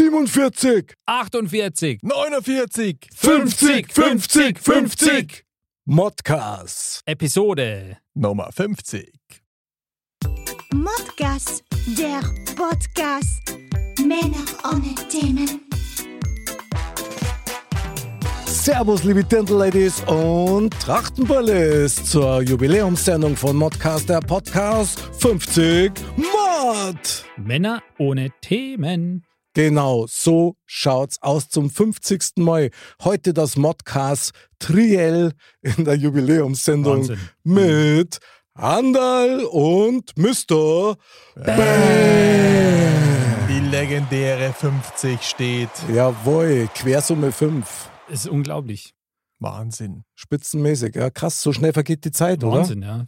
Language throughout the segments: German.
47, 48, 49. 50, 50, 50. Modcast. Episode. Nummer 50. Modcast, der Podcast. Männer ohne Themen. Servus, liebe Dirndl-Ladies und Trachtenbullis zur Jubiläumssendung von Modcast, der Podcast 50 Mod. Männer ohne Themen. Genau, so schaut's aus zum 50. Mal. Heute das Modcast Triell in der Jubiläumssendung Wahnsinn. mit Andal und Mr. Die legendäre 50 steht. Jawohl, Quersumme 5. Das ist unglaublich. Wahnsinn. Spitzenmäßig, ja krass, so schnell vergeht die Zeit, Wahnsinn, ja.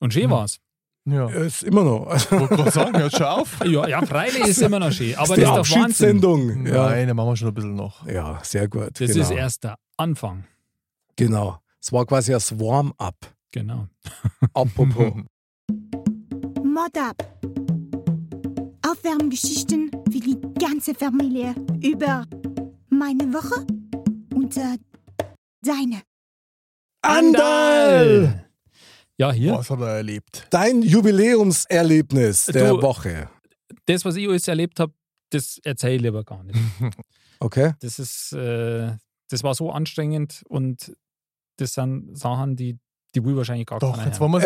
Und schön war's. Ja. Ist immer noch. Also, Wollte gerade sagen, hört schon auf. Ja, ja, freilich ist immer noch schön. Aber die das ist doch Wahnsinn. Ja. Nein, dann machen wir schon ein bisschen noch. ja, sehr gut. Das genau. ist erst der Anfang. Genau. Es war quasi das Warm-up. Genau. Apropos. Mod ab. Aufwärmgeschichten für die ganze Familie über meine Woche und äh, deine. Andal! Ja, hier. Was hat er erlebt? Dein Jubiläumserlebnis der Du- Woche. Das, was ich alles erlebt habe, das erzähle ich lieber gar nicht. Okay? Das ist, äh, das war so anstrengend und das sind Sachen, die, die will wahrscheinlich gar Doch, keiner jetzt wollen wir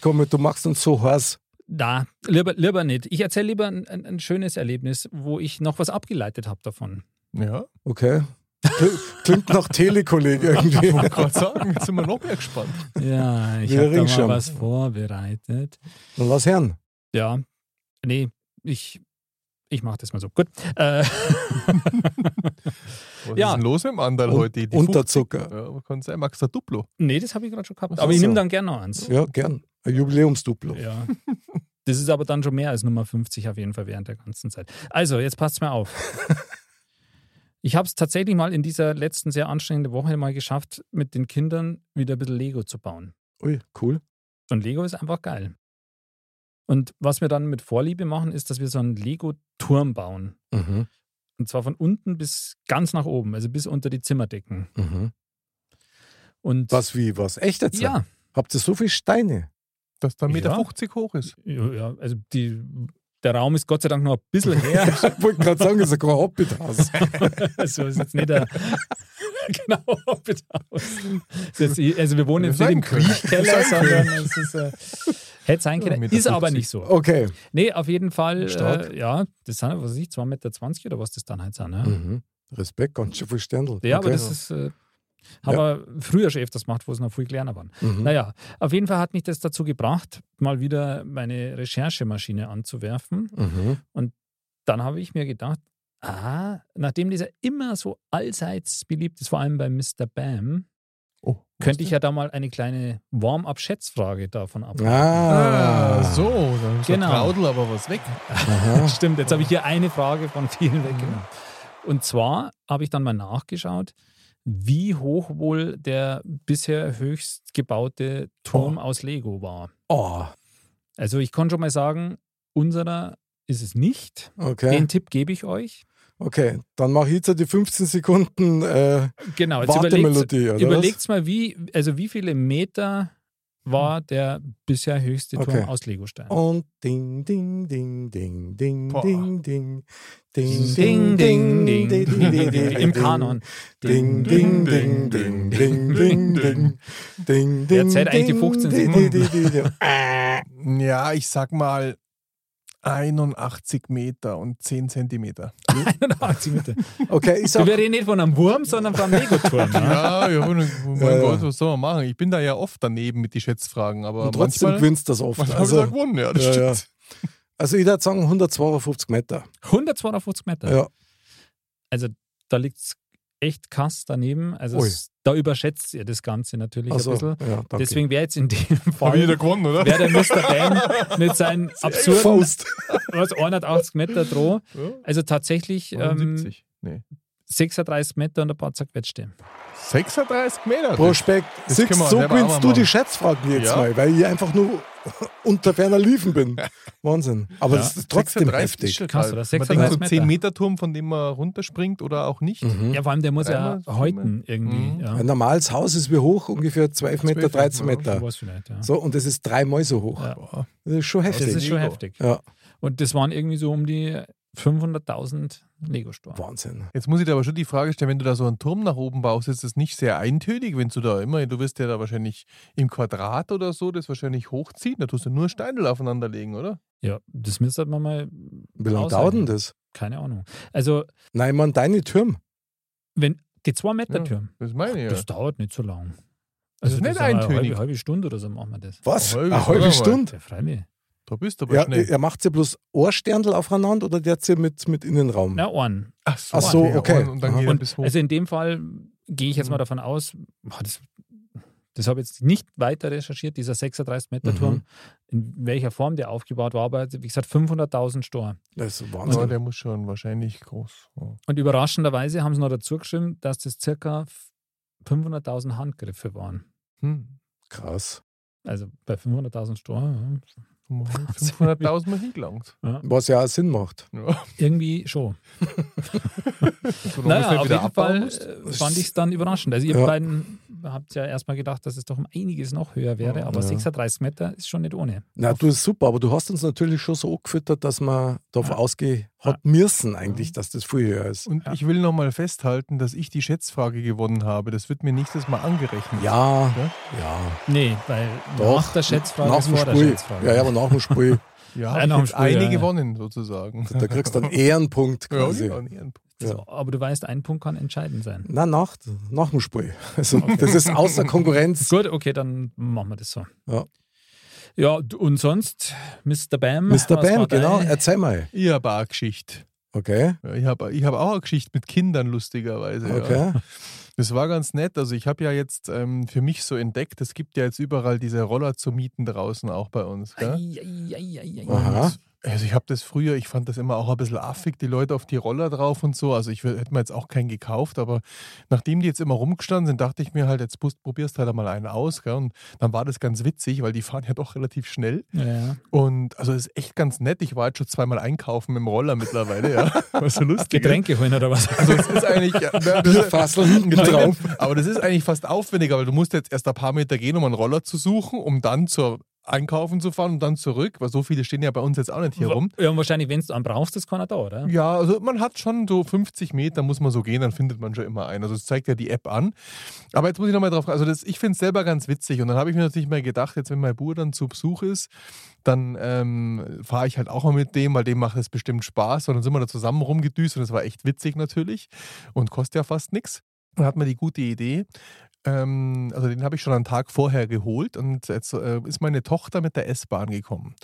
komm, du machst uns so heiß. Na, lieber, lieber nicht. Ich erzähle lieber ein, ein, ein schönes Erlebnis, wo ich noch was abgeleitet habe davon. Ja, Okay? Kl- Klingt nach Telekolleg irgendwie. ich wollte gerade sagen, jetzt sind wir noch mehr gespannt. Ja, ich habe da mal was vorbereitet. Und was hören? Ja, nee, ich, ich mache das mal so. Gut. Äh, Was Ja. ist denn los Andal Un- heute? Die Unterzucker. 50? Ja, kann sein, magst du ein Duplo? nee, das habe ich gerade schon gehabt. Aber ich so. nehme dann gerne noch eins. Ja, gern. Ein Jubiläumsduplo. Ja. Das ist aber dann schon mehr als Nummer 50 auf jeden Fall während der ganzen Zeit. Also, jetzt passt mir auf. Ich habe es tatsächlich mal in dieser letzten sehr anstrengenden Woche mal geschafft, mit den Kindern wieder ein bisschen Lego zu bauen. Ui, cool. Und Lego ist einfach geil. Und was wir dann mit Vorliebe machen, ist, dass wir so einen Lego-Turm bauen. Mhm. Und zwar von unten bis ganz nach oben, also bis unter die Zimmerdecken. Mhm. Und Was wie, was? Echt jetzt? ja, Habt ihr so viele Steine? Dass der 1,50 Meter Ja. 50 hoch ist. ja, ja, also die, der Raum ist Gott sei Dank noch ein bisschen her. Ich wollte gerade sagen, das ist ein Hobbithaus. Also ist jetzt nicht der genau Hobbithaus. Jetzt- Also wir wohnen jetzt nicht im. Kriechkeller, sondern es ist äh, hätte sein können. Meter Ist aber 50. nicht so. Okay. Nee, auf jeden Fall, äh, ja, das sind, was weiß ich, 2,20 Meter oder was das dann halt sind. Ja, Mhm. Respekt, ganz schön viel Ständel. ja okay. aber das ist, äh, haben wir früher schon öfters gemacht, wo es noch viel kleiner waren. Mhm. Naja, auf jeden Fall hat mich das dazu gebracht, mal wieder meine Recherchemaschine anzuwerfen. Mhm. dann habe ich mir gedacht, ah, nachdem dieser immer so allseits beliebt ist, vor allem bei Mr. Bam, Oh, könnte ich ja da mal eine kleine Warm-up-Schätzfrage davon ab. Ah, Ah, so, dann Genau. Traudel aber was weg. Stimmt, jetzt habe ich hier eine Frage von vielen weggenommen. Und zwar habe ich dann mal nachgeschaut, wie hoch wohl der bisher höchst gebaute Turm aus Lego war. Oh, Also ich kann schon mal sagen, unserer ist es nicht. okay. Den Tipp gebe ich euch. Okay, dann mache ich jetzt die 15 Sekunden äh, Genau, jetzt überlegt, Wartemelodie, oder? überlegt's mal, wie, also wie viele Meter war der bisher höchste Turm Okay. aus Legostein? Und ding, ding, ding, ding, ding, Boah. ding, ding, Ding, ding, ding, ding, ding, ding, ding, im Kanon. Ding, ding, ding, ding, ding, ding, ding, ding, Wer ding, zählt eigentlich die ding, 15 ding, Sekunden? ding, ding, ding. Äh, Ja, ich sag mal 81 Meter und 10 Zentimeter. 81 Meter. Okay, ich Du sag, wir reden nicht von einem Wurm, sondern von einem Legoturm. ne? Ja, ja, mein Ja, ja. Gott, was soll man machen? Ich bin da ja oft daneben mit den Schätzfragen, aber und trotzdem manchmal, gewinnst du das oft. manchmal habe ich da Also, gewonnen, ja, das ja, ja. stimmt. also ich würde sagen 152 Meter. 152 Meter. Ja. Also da liegt es echt krass daneben. Also es, da überschätzt ihr das Ganze natürlich Also, ein bisschen. ja. Deswegen wäre jetzt in dem ich wieder Fall gewonnen, oder? wäre der Mr. Bam mit seinen absurden Faust. was, 180 Meter droh. Also tatsächlich ähm, 79. Nee. 36 Meter und ein paar zerquetschte. 36 Meter. Prospekt, das wir so gewinnst du die. Schätzfragen jetzt Ja. mal, weil ich einfach nur unter ferner Liefen bin. Wahnsinn. Aber Ja. das ist trotzdem 36 heftig. geil. oder? Man 36 denkt so Meter. 10 Meter Turm, von dem man runterspringt oder auch nicht. Mhm. Ja, vor allem der muss ja Dreimal, häuten irgendwie. Mhm. Ja. Ein normales Haus ist wie hoch? Ungefähr 12 Meter, 12 13 Meter, ja. So, und das ist dreimal so hoch. Ja. Das ist schon Das heftig. ist schon heftig. ja, Und das waren irgendwie so um die 500.000 Lego-Store. Wahnsinn. Jetzt muss ich dir aber schon die Frage stellen, wenn du da so einen Turm nach oben baust, ist das nicht sehr eintönig, wenn du da immer, du wirst ja da wahrscheinlich im Quadrat oder so das wahrscheinlich hochziehen, da tust du nur Steine aufeinander legen, oder? Ja, das müsste man mal, Wie lange dauert denn das? keine Ahnung. Also, Nein, meine, deine Türme. wenn die 2 Meter Türme, Das meine ich ja. das dauert nicht so lang. Das Also, ist nicht wir, Eine eintönig. halbe, halbe Stunde oder so machen wir das. Was? Eine halbe Eine halbe Stunde Stunde? Ja, freilich. Da bist du aber Ja, schnell. er macht sie bloß Ohrsterndl aufeinander oder der sie mit, mit Innenraum? Na, Ohren. Ach so, Ach so, okay. Und dann Aha. geht er Und bis hoch. also in dem Fall gehe ich jetzt mal Mhm. davon aus, boah, das, das habe ich jetzt nicht weiter recherchiert, dieser 36 Meter Mhm. Turm, in welcher Form der aufgebaut war, aber wie gesagt 500.000 Store. Das ist ja, Wahnsinn. der muss schon wahrscheinlich groß. Ja. Und überraschenderweise haben sie noch dazu geschrieben, dass das circa 500.000 Handgriffe waren. Hm. Krass. Also bei 500.000 Store, 500.000 Mal hingelangt. ja. Was ja auch Sinn macht. Ja. irgendwie schon. So Naja, auf jeden Fall musst. äh, fand ich es dann überraschend. Also ihr Ja. beiden habt ja erstmal gedacht, dass es doch um einiges noch höher wäre, aber Ja. 36 Meter ist schon nicht ohne. Na, du ist super, aber du hast uns natürlich schon so angefüttert, dass man davon Ja. ausgehen hat müssen eigentlich, dass das viel höher ist. Und Ja. ich will nochmal festhalten, dass ich die Schätzfrage gewonnen habe. Das wird mir nächstes Mal angerechnet. Ja, Ja? ja. Nee, weil Doch. nach der Schätzfrage nach ist dem vor der Spiel. Schätzfrage. Ja, ja, aber nach dem Spiel, Ja, Ja, nach dem Spiel, eine ja, ja. gewonnen sozusagen. da kriegst du einen Ehrenpunkt Ja, quasi. ja, einen Ehrenpunkt. Ja. So, aber du weißt, ein Punkt kann entscheidend sein. Na, nach, nach dem Spiel. Also, das ist außer Konkurrenz. Gut, okay, dann machen wir das so. Ja. Ja, und sonst, Mr. Bam. Mr. Bam, genau, erzähl mal. Ich habe auch eine Geschichte. Okay, Ja, Ich habe ich hab auch eine Geschichte mit Kindern, lustigerweise. Ja. okay. Das war ganz nett. Also ich habe ja jetzt ähm, für mich so entdeckt, es gibt ja jetzt überall diese Roller zu mieten draußen auch bei uns. Gell? Ei, ei, ei, ei, ei. Aha. Also ich habe das früher, ich fand das immer auch ein bisschen affig, die Leute auf die Roller drauf und so. Also ich hätte mir jetzt auch keinen gekauft, aber nachdem die jetzt immer rumgestanden sind, dachte ich mir halt, jetzt probierst halt mal einen aus. Gell? Und dann war das ganz witzig, weil die fahren ja doch relativ schnell. Ja. Und also es ist echt ganz nett. Ich war jetzt schon zweimal einkaufen mit dem Roller mittlerweile, ja. Was so lustig. Getränke holen oder was? Also es ist eigentlich. Ja, das- Bierfasseln hinten drauf. aber das ist eigentlich fast aufwendiger, weil du musst jetzt erst ein paar Meter gehen, um einen Roller zu suchen, um dann zur Einkaufen zu fahren und dann zurück, weil so viele stehen ja bei uns jetzt auch nicht hier rum. Ja, und wahrscheinlich, wenn du einen brauchst, ist keiner da, oder? Ja, also man hat schon so 50 Meter, muss man so gehen, dann findet man schon immer einen. Also das zeigt ja die App an. Aber jetzt muss ich nochmal drauf, also das, ich finde es selber ganz witzig und dann habe ich mir natürlich mal gedacht, jetzt wenn mein Bruder dann zu Besuch ist, dann ähm, fahre ich halt auch mal mit dem, weil dem macht es bestimmt Spaß und dann sind wir da zusammen rumgedüst und das war echt witzig natürlich und kostet ja fast nichts. Dann hat man die gute Idee, ähm, also den habe ich schon einen Tag vorher geholt und jetzt äh, ist meine Tochter mit der S-Bahn gekommen.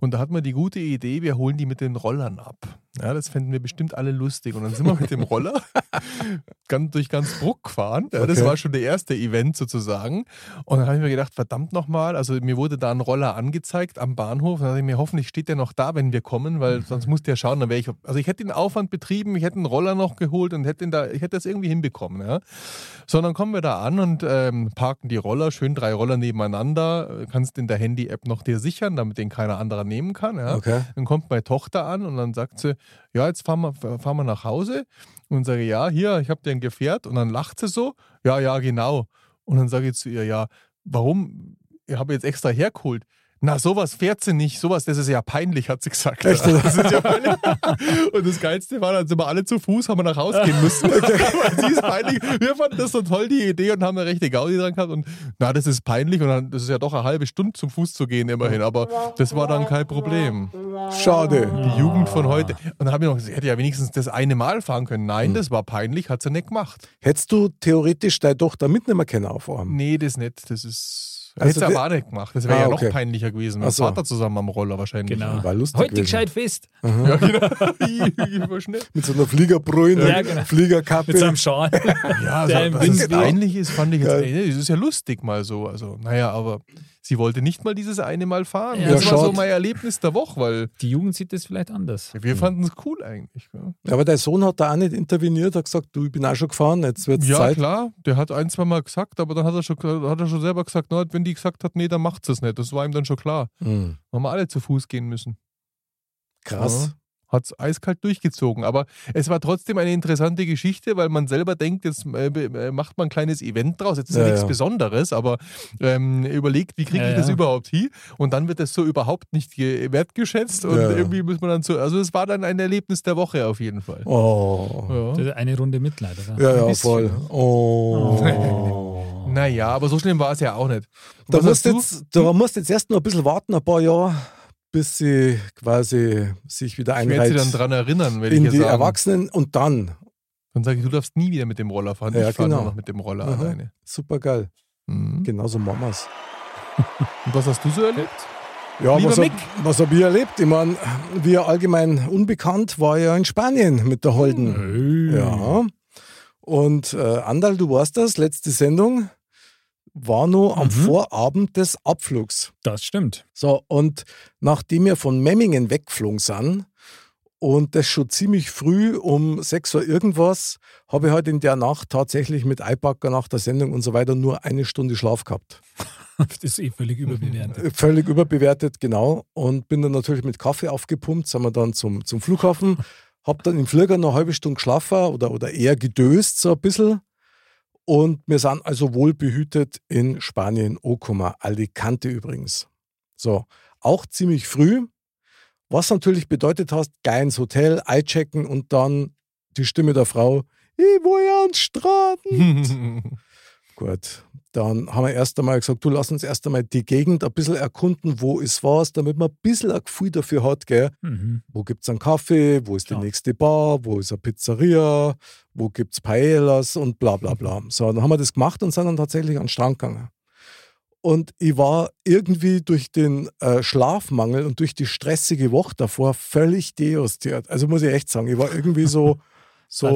Und da hat man die gute Idee, wir holen die mit den Rollern ab. Ja, das fänden wir bestimmt alle lustig. Und dann sind wir mit dem Roller ganz, durch ganz Bruck gefahren. Ja, Das Okay. war schon der erste Event sozusagen. Und dann habe ich mir gedacht, verdammt nochmal, also mir wurde da ein Roller angezeigt am Bahnhof. Und dann dachte ich mir, hoffentlich steht der noch da, wenn wir kommen, weil sonst muss der schauen, dann wäre ich. Also ich hätte den Aufwand betrieben, ich hätte einen Roller noch geholt und hätte da, ich hätte das irgendwie hinbekommen. Ja. So, dann kommen wir da an und ähm, parken die Roller, schön drei Roller nebeneinander. Kannst in der Handy-App noch dir sichern, damit den keiner anderer nehmen kann. Ja. Okay. Dann kommt meine Tochter an und dann sagt sie, ja, jetzt fahren wir, fahren wir nach Hause. Und sage ja, hier, ich habe dir ein Gefährt. Und dann lacht sie so, ja, ja, genau. Und dann sage ich zu ihr, ja, warum? Ich habe jetzt extra hergeholt. Na, sowas fährt sie nicht, sowas, das ist ja peinlich, hat sie gesagt. Echt? Das ist ja peinlich. Und das Geilste war, dann sind wir alle zu Fuß, haben wir nach Hause gehen müssen. Sie ist peinlich. Wir fanden das so toll, die Idee, und haben eine rechte Gaudi dran gehabt. Und na, das ist peinlich. Und dann, das ist ja doch eine halbe Stunde zum Fuß zu gehen, immerhin. Aber das war dann kein Problem. Schade. Die Jugend von heute. Und dann habe ich noch gesagt, sie hätte ja wenigstens das eine Mal fahren können. Hm. Nein, das war peinlich, hat sie nicht gemacht. Hättest du theoretisch deine Tochter mitnehmen können auf? Nee, das nicht. Das ist. Also hätte der- aber auch nicht gemacht. Das wäre Ah, ja okay. noch peinlicher gewesen. Mit dem so. Vater zusammen am Roller wahrscheinlich. Genau. War lustig Heute gewesen. gescheit fest. Ja, genau. Mit so einer Fliegerbrühe, Ja, genau. Fliegerkappe. Mit so einem Schal. Ja, also, dass es peinlich ist, fand ich jetzt. Ja. ey, Das ist ja lustig mal so. Also, naja, aber Sie wollte nicht mal dieses eine Mal fahren. Ja, das war so mein Erlebnis der Woche, weil Die Jugend sieht das vielleicht anders. wir fanden es cool eigentlich. gell? Ja, aber dein Sohn hat da auch nicht interveniert, hat gesagt, du, ich bin auch schon gefahren, jetzt wird es Ja, Zeit. klar, der hat ein, zwei Mal gesagt, aber dann hat er schon, hat er schon selber gesagt, na, wenn die gesagt hat, nee, dann macht es nicht. Das war ihm dann schon klar. Hm, Haben wir alle zu Fuß gehen müssen. krass. Hat es eiskalt durchgezogen. Aber es war trotzdem eine interessante Geschichte, weil man selber denkt, jetzt äh, äh, macht man ein kleines Event draus. Jetzt ist ja, Ja, nichts ja. Besonderes, aber ähm, überlegt, wie kriege ich Ja, das ja. überhaupt hin? Und dann wird das so überhaupt nicht ge- wertgeschätzt und irgendwie muss man dann so. Also, es war dann ein Erlebnis der Woche auf jeden Fall. Oh. Das Eine Runde Mitleid, oder? Ja, ja, voll. Oh. Naja, aber so schlimm war es ja auch nicht. Da Was musst, du? jetzt, da musst jetzt erst noch ein bisschen warten, ein paar Jahre, bis sie quasi sich wieder Ich werde sie dann einreiht dran erinnern, wenn ich in jetzt die sagen. Erwachsenen und dann. Dann sage ich, du darfst nie wieder mit dem Roller fahren. Ja, ich fahre genau. nur noch mit dem Roller Aha. alleine. Super geil. Mhm. Genauso wir's. Und was hast du so erlebt? Ja, Lieber was, Mick. hab, was habe ich erlebt? Ich meine, wie ja allgemein unbekannt war ja in Spanien mit der Holden. Ja. Und äh, Andal, du warst das, letzte Sendung war nur am Mhm. Vorabend des Abflugs. Das stimmt. So, und nachdem wir von Memmingen weggeflogen sind und das schon ziemlich früh um 6 Uhr irgendwas, habe ich halt in der Nacht tatsächlich mit Eipacker nach der Sendung und so weiter nur eine Stunde Schlaf gehabt. Das ist eh völlig überbewertet. Völlig überbewertet, genau. Und bin dann natürlich mit Kaffee aufgepumpt, sind wir dann zum, zum Flughafen. Hab dann im Flieger noch eine halbe Stunde geschlafen oder, oder eher gedöst, so ein bisschen. Und wir sind also wohl behütet in Spanien, Okuma, Alicante übrigens. So, auch ziemlich früh, was natürlich bedeutet hast, geil ins Hotel, einchecken und dann die Stimme der Frau, ich will ja ans Strand. Gut, dann haben wir erst einmal gesagt, du lass uns erst einmal die Gegend ein bisschen erkunden, wo ist was, damit man ein bisschen ein Gefühl dafür hat, gell? Mhm. wo gibt es einen Kaffee, wo ist Klar. die nächste Bar, wo ist eine Pizzeria, wo gibt es Paellas und bla bla bla. So, dann haben wir das gemacht und sind dann tatsächlich an den Strand gegangen. Und ich war irgendwie durch den äh, Schlafmangel und durch die stressige Woche davor völlig dejustiert. Also muss ich echt sagen, ich war irgendwie so, so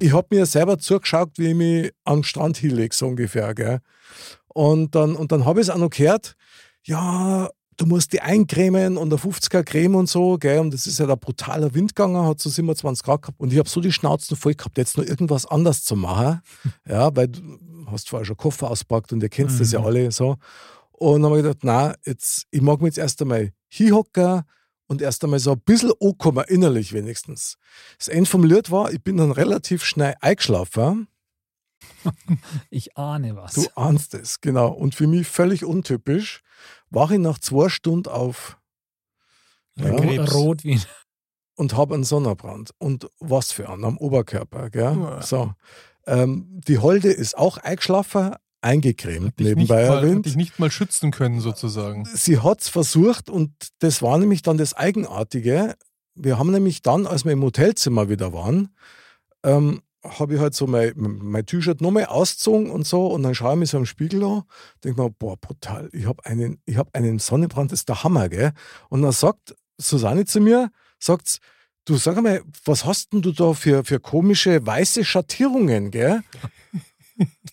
ich habe mir selber zugeschaut, wie ich mich am Strand hinlege, so ungefähr. Gell? Und dann, und dann habe ich es auch noch gehört, ja, du musst die eincremen und eine 50er Creme und so, gell? Und das ist ja der brutaler Wind gegangen, hat so 27 Grad gehabt. Und ich habe so die Schnauzen voll gehabt, jetzt nur irgendwas anders zu machen. ja, weil du hast vorher schon Koffer auspackt und ihr kennt das ja Mhm. alle so. Und dann habe ich gedacht, na, jetzt, ich mag mich jetzt erst einmal hinhocken und erst einmal so ein bisschen ankommen, innerlich wenigstens. Das Ende vom Lied war, ich bin dann relativ schnell eingeschlafen. Ich ahne was. Du ahnst es, genau. Und für mich völlig untypisch, war ich nach zwei Stunden auf ja. Rot wie und habe einen Sonnenbrand. Und was für einen am Oberkörper. Gell? Ja. So. Ähm, die Holde ist auch eingeschlafen, eingecremt, nicht, nebenbei mal, hat erwähnt. dich nicht mal schützen können, sozusagen. Sie hat es versucht und das war nämlich dann das Eigenartige. Wir haben nämlich dann, als wir im Hotelzimmer wieder waren, ähm, habe ich halt so mein, mein T-Shirt nochmal ausgezogen und so und dann schaue ich mich so im Spiegel an, denke mir, boah, brutal, ich habe einen, ich hab einen Sonnenbrand, das ist der Hammer, gell? Und dann sagt Susanne zu mir, sagt du sag mal, was hast denn du da für, für komische weiße Schattierungen, gell?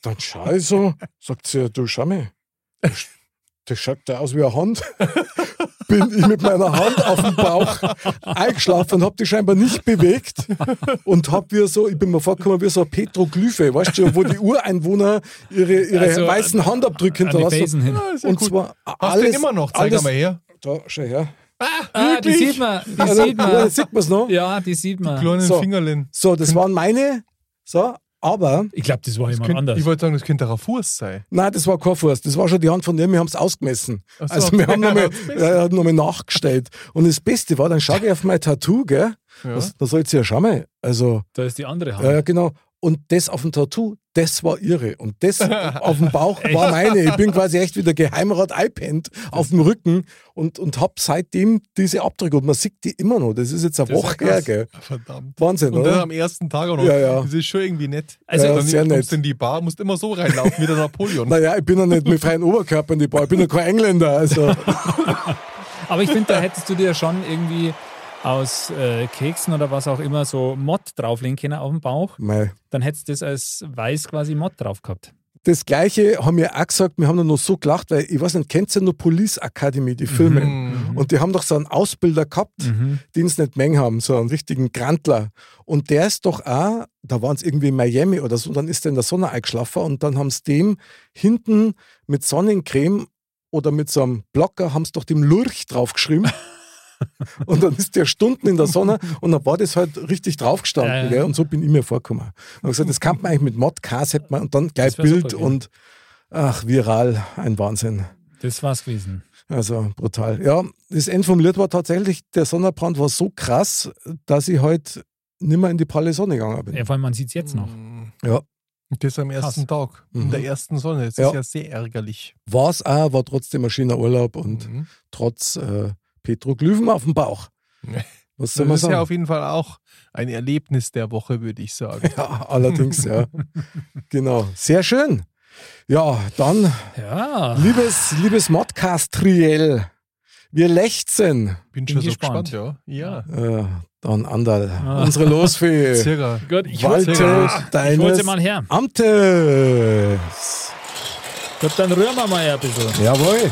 Dann schaue ich so, sagt sie, du schau mal, das, schaut ja aus wie eine Hand. Bin ich mit meiner Hand auf dem Bauch eingeschlafen und habe die scheinbar nicht bewegt und habe wie so, ich bin mir vorgekommen wie so eine Petroglyphe, weißt du, wo die Ureinwohner ihre, ihre Also, weißen Handabdrücke an die hinterlassen. Hin. Ja, ja Und gut. zwar Hast alles, immer noch? Zeig alles, mal her. Da, schau her. Ah, die sieht man. Die Also, sieht ja, man. jetzt sieht man es noch. Ja, die sieht man. Kleinen So. Fingerlin. So, das waren meine. So, aber, Ich glaube, das war Das jemand könnt, anders. ich wollte sagen, das könnte auch ein Fuß sein. nein, das war kein Fuß. Das war schon die Hand von dem, wir haben es ausgemessen. Ach so. Also, wir haben nochmal äh, noch mal nachgestellt. Und das Beste war, dann schaue ich auf mein Tattoo, gell? Ja. Das, da soll sie ja schauen mal. Also, da ist die andere Hand. Ja, genau. Und das auf dem Tattoo, das war ihre. Und das auf dem Bauch war meine. Ich bin quasi echt wieder Geheimrat einpennt auf dem Rücken und, und habe seitdem diese Abdrücke. Und man sieht die immer noch. Das ist jetzt eine Das Woche her, gell? Verdammt. Wahnsinn, Und dann oder? am ersten Tag auch noch. Ja, ja. Das ist schon irgendwie nett. Also, Ja, dann sehr nett. in die Bar, musst immer so reinlaufen wie der Napoleon. Naja, ich bin ja nicht mit freiem Oberkörper in die Bar. Ich bin ja kein Engländer. Also, Aber ich finde, da hättest du dir schon irgendwie aus äh, Keksen oder was auch immer so Mod drauflegen können auf dem Bauch. mei. Dann hättest du das als weiß quasi Mod drauf gehabt. das Gleiche haben wir auch gesagt, wir haben dann noch so gelacht, weil ich weiß nicht, kennt ihr noch Police Academy, die Filme? Mhm. Und die haben doch so einen Ausbilder gehabt, Mhm. den es nicht mengen haben, so einen richtigen Grantler. Und der ist doch auch, da waren es irgendwie in Miami oder so, und dann ist der in der Sonne eingeschlafen und dann haben sie dem hinten mit Sonnencreme oder mit so einem Blocker haben sie doch dem Lurch draufgeschrieben. und dann ist der Stunden in der Sonne und dann war das halt richtig draufgestanden. Ja, ja. Und so bin ich mir vorgekommen. Und gesagt, das kann man eigentlich mit Modcast hätte man und dann gleich Bild super, und ach, viral, ein Wahnsinn. Das war's gewesen. Also brutal. Ja, das Lied war tatsächlich, der Sonnenbrand war so krass, dass ich heute nimmer in die pralle Sonne gegangen bin. Ja, vor allem, man sieht es jetzt noch. Mhm. Ja. Und Das am ersten Tag, in Mhm. der ersten Sonne. Das Ja. ist ja sehr ärgerlich. War es auch, war trotzdem ein schöner Urlaub und Mhm. trotz äh, Petroglyphen auf dem Bauch. Was soll man Das ist ja sagen? auf jeden Fall auch ein Erlebnis der Woche, würde ich sagen. Ja, allerdings, ja. genau. Sehr schön. Ja, dann, Ja. liebes, liebes Modcast-Triell, wir lechzen. Bin Bin schon so gespannt. gespannt, ja. Ja. Äh, dann Andal, Ah. unsere Losfee. Circa. Gut, ich Walte hol's, ich deines sie mal her. Amtes. Gut, dann rühren wir mal ein bisschen. Jawohl.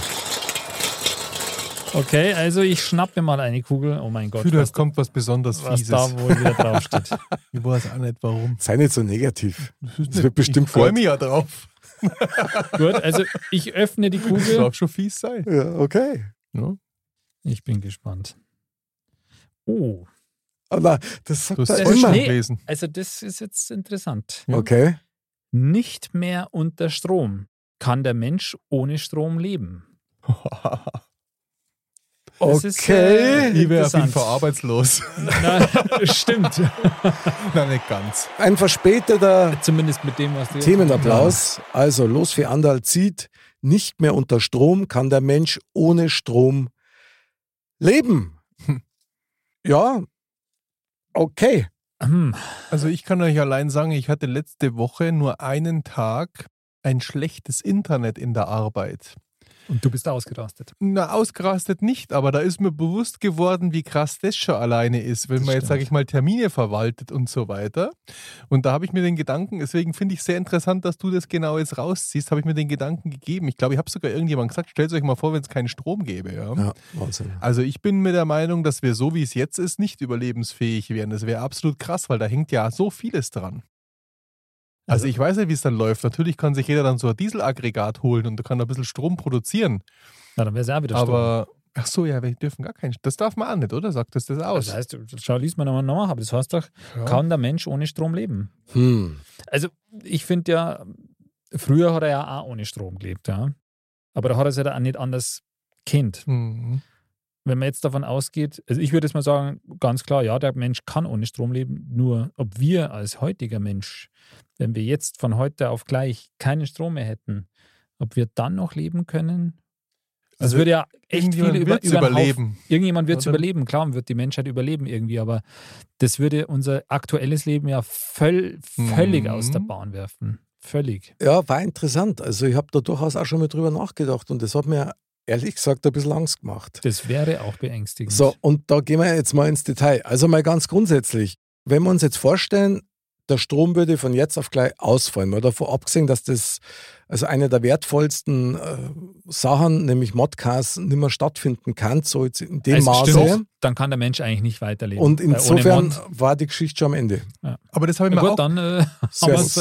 Okay, also ich schnappe mir mal eine Kugel. Oh mein Gott, was, es kommt was besonders was Fieses. da wohl wieder draufsteht. Ich weiß auch nicht warum. Sei nicht so negativ. Das wird bestimmt Ich freue mich ja drauf. Gut, also ich öffne die Das Kugel. darf schon fies sein. Ja, okay. Ja. Ich bin gespannt. Oh, Aber das sagt Du hast Das ist immer. Schnee. gelesen. also das ist jetzt interessant. Ja. Okay. Nicht mehr unter Strom. Kann der Mensch ohne Strom leben? Das ist, Okay. äh, Ich wäre auf jeden. Fall arbeitslos. Na, stimmt. Nein, nicht ganz. Ein verspäteter Zumindest mit dem, was du Themenapplaus. Also, los für Andal zieht. Nicht mehr unter Strom kann der Mensch ohne Strom leben. Hm. Ja, okay. Hm. Also ich kann euch allein sagen, ich hatte letzte Woche nur einen Tag ein schlechtes Internet in der Arbeit. Und du bist ausgerastet. Na, ausgerastet nicht, aber da ist mir bewusst geworden, wie krass das schon alleine ist, wenn Das man jetzt, sage ich mal, Termine verwaltet und so weiter. Und da habe ich mir den Gedanken, deswegen finde ich sehr interessant, dass du das genau jetzt rausziehst, habe ich mir den Gedanken gegeben. Ich glaube, ich habe sogar irgendjemand gesagt, stellt euch mal vor, wenn es keinen Strom gäbe. Ja? Ja, Wahnsinn. Also ich bin mir der Meinung, dass wir so wie es jetzt ist, nicht überlebensfähig wären. Das wäre absolut krass, weil da hängt ja so vieles dran. Also Also- ich weiß nicht, wie es dann läuft. Natürlich kann sich jeder dann so ein Dieselaggregat holen und kann ein bisschen Strom produzieren. Na, dann wäre es auch wieder Strom. Aber, ach so, ja, wir dürfen gar keinen. Das darf man auch nicht, oder? Sagt das das aus? Das heißt, schau, lies mal nochmal nach, aber das heißt doch, ja. kann der Mensch ohne Strom leben? Hm. Also, ich finde ja, früher hat er ja auch ohne Strom gelebt, ja. Aber da hat er es ja auch nicht anders kennt. Mhm. Wenn man jetzt davon ausgeht, also ich würde jetzt mal sagen, ganz klar, ja, der Mensch kann ohne Strom leben, nur ob wir als heutiger Mensch, wenn wir jetzt von heute auf gleich keinen Strom mehr hätten, ob wir dann noch leben können? Das Also würde ja echt viele über, über überleben. Irgendjemand wird es überleben, klar, und wird die Menschheit überleben irgendwie, aber das würde unser aktuelles Leben ja völl, völlig Mhm. aus der Bahn werfen. Völlig. Ja, war interessant. Also, ich habe da durchaus auch schon mal drüber nachgedacht und das hat mir ehrlich gesagt ein bisschen Angst gemacht. Das wäre auch beängstigend. So, und da gehen wir jetzt mal ins Detail. Also mal ganz grundsätzlich, wenn wir uns jetzt vorstellen, der Strom würde von jetzt auf gleich ausfallen, mal davon abgesehen, dass das also eine der wertvollsten äh, Sachen, nämlich Modcasts, nicht mehr stattfinden kann, so jetzt in dem Also Maße. stimmt, dann kann der Mensch eigentlich nicht weiterleben. Und ohne insofern war die Geschichte schon am Ende. Aber das habe ich Na mir gut, auch dann äh, gut. wir's.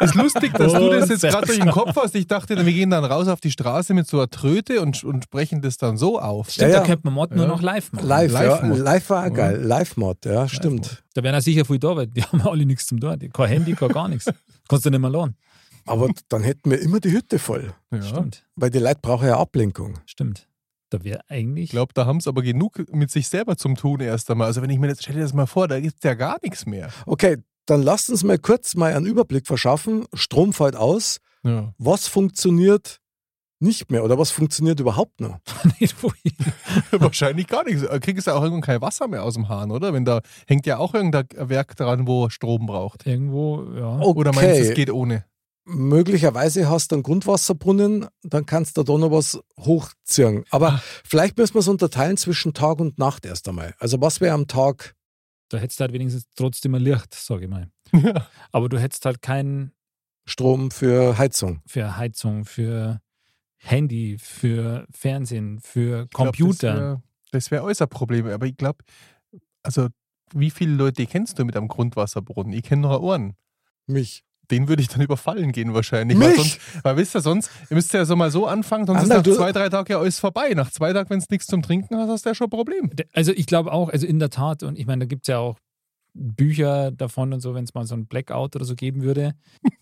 ist lustig, dass du das jetzt gerade durch den Kopf hast. Ich dachte, wir gehen dann raus auf die Straße mit so einer Tröte und, und sprechen das dann so auf. Stimmt, Ja, da ja. könnte man Mod nur Ja. noch live machen. Live, ja. Live-Mod. Live war auch Ja. geil. Live-Mod, ja, stimmt. Da wären ja sicher viel da, weil die haben alle nichts zum tun. Kein Handy, kein gar nichts. Kannst du nicht mehr lohnen. Aber dann hätten wir immer die Hütte voll, Ja. Stimmt, weil die Leute brauchen ja Ablenkung. stimmt. Da wäre eigentlich. Ich glaube, da haben es aber genug mit sich selber zum Tun erst einmal. Also wenn ich mir jetzt, stell dir das mal vor, da gibt es ja gar nichts mehr. Okay, dann lasst uns mal kurz mal einen Überblick verschaffen. Strom fällt aus. Ja. Was funktioniert nicht mehr oder was funktioniert überhaupt noch? nicht wohin. Wahrscheinlich gar nichts. Da Kriegst du auch irgendwann kein Wasser mehr aus dem Hahn, oder? Wenn da hängt ja auch irgendein Werk dran, wo Strom braucht. Irgendwo, ja. Okay. Oder meinst du, es geht ohne? Möglicherweise hast du einen Grundwasserbrunnen, dann kannst du da noch was hochziehen. Aber Ah. vielleicht müssen wir es unterteilen zwischen Tag und Nacht erst einmal. Also was wäre am Tag? Da hättest du halt wenigstens trotzdem ein Licht, sage ich mal. Aber du hättest halt kein, Strom für Heizung. Für Heizung, für Handy, für Fernsehen, für Ich glaub, Computer. Das wäre wär äußerst Problem. Aber ich glaube, also wie viele Leute kennst du mit einem Grundwasserbrunnen? Ich kenne noch einen. Mich. Den würde ich dann überfallen gehen wahrscheinlich. Weil, Mich? sonst, weil wisst ihr, sonst, ihr müsst ja so mal so anfangen, sonst Anderl, ist nach zwei, drei Tagen ja alles vorbei. Nach zwei Tagen, wenn es nichts zum Trinken hast, hast du ja schon ein Problem. Also ich glaube auch, also in der Tat, und ich meine, da gibt es ja auch Bücher davon und so, wenn es mal so ein Blackout oder so geben würde.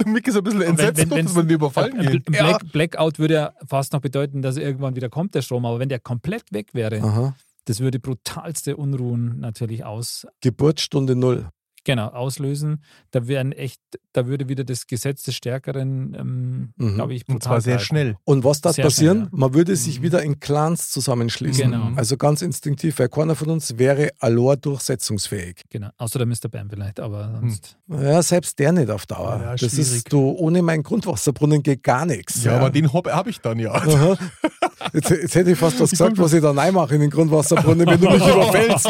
Der Mick ist ein bisschen wenn- entsetzt, wenn- doch, dass man die überfallen Ein geht. Bl- Black, Blackout würde ja fast noch bedeuten, dass irgendwann wieder kommt der Strom, aber wenn der komplett weg wäre, Aha. das würde brutalste Unruhen natürlich aus, Geburtsstunde null. Genau, auslösen. Da wären echt, da würde wieder das Gesetz des Stärkeren, ähm, Mhm. glaube ich, brutal Und zwar sehr greifen. schnell. Und was da Sehr passieren? schnell, ja. Man würde sich Mhm. wieder in Clans zusammenschließen. Genau. Also ganz instinktiv, weil keiner von uns wäre Alor durchsetzungsfähig. Genau, außer der Mr. Bam vielleicht, aber sonst. Ja, selbst der nicht auf Dauer. Ja, das ist, du, ohne meinen Grundwasserbrunnen geht gar nichts. Ja, aber den habe hab ich dann ja. Jetzt, jetzt hätte ich fast was gesagt, was ich da reinmache in den Grundwasserbrunnen, wenn du mich überfällst.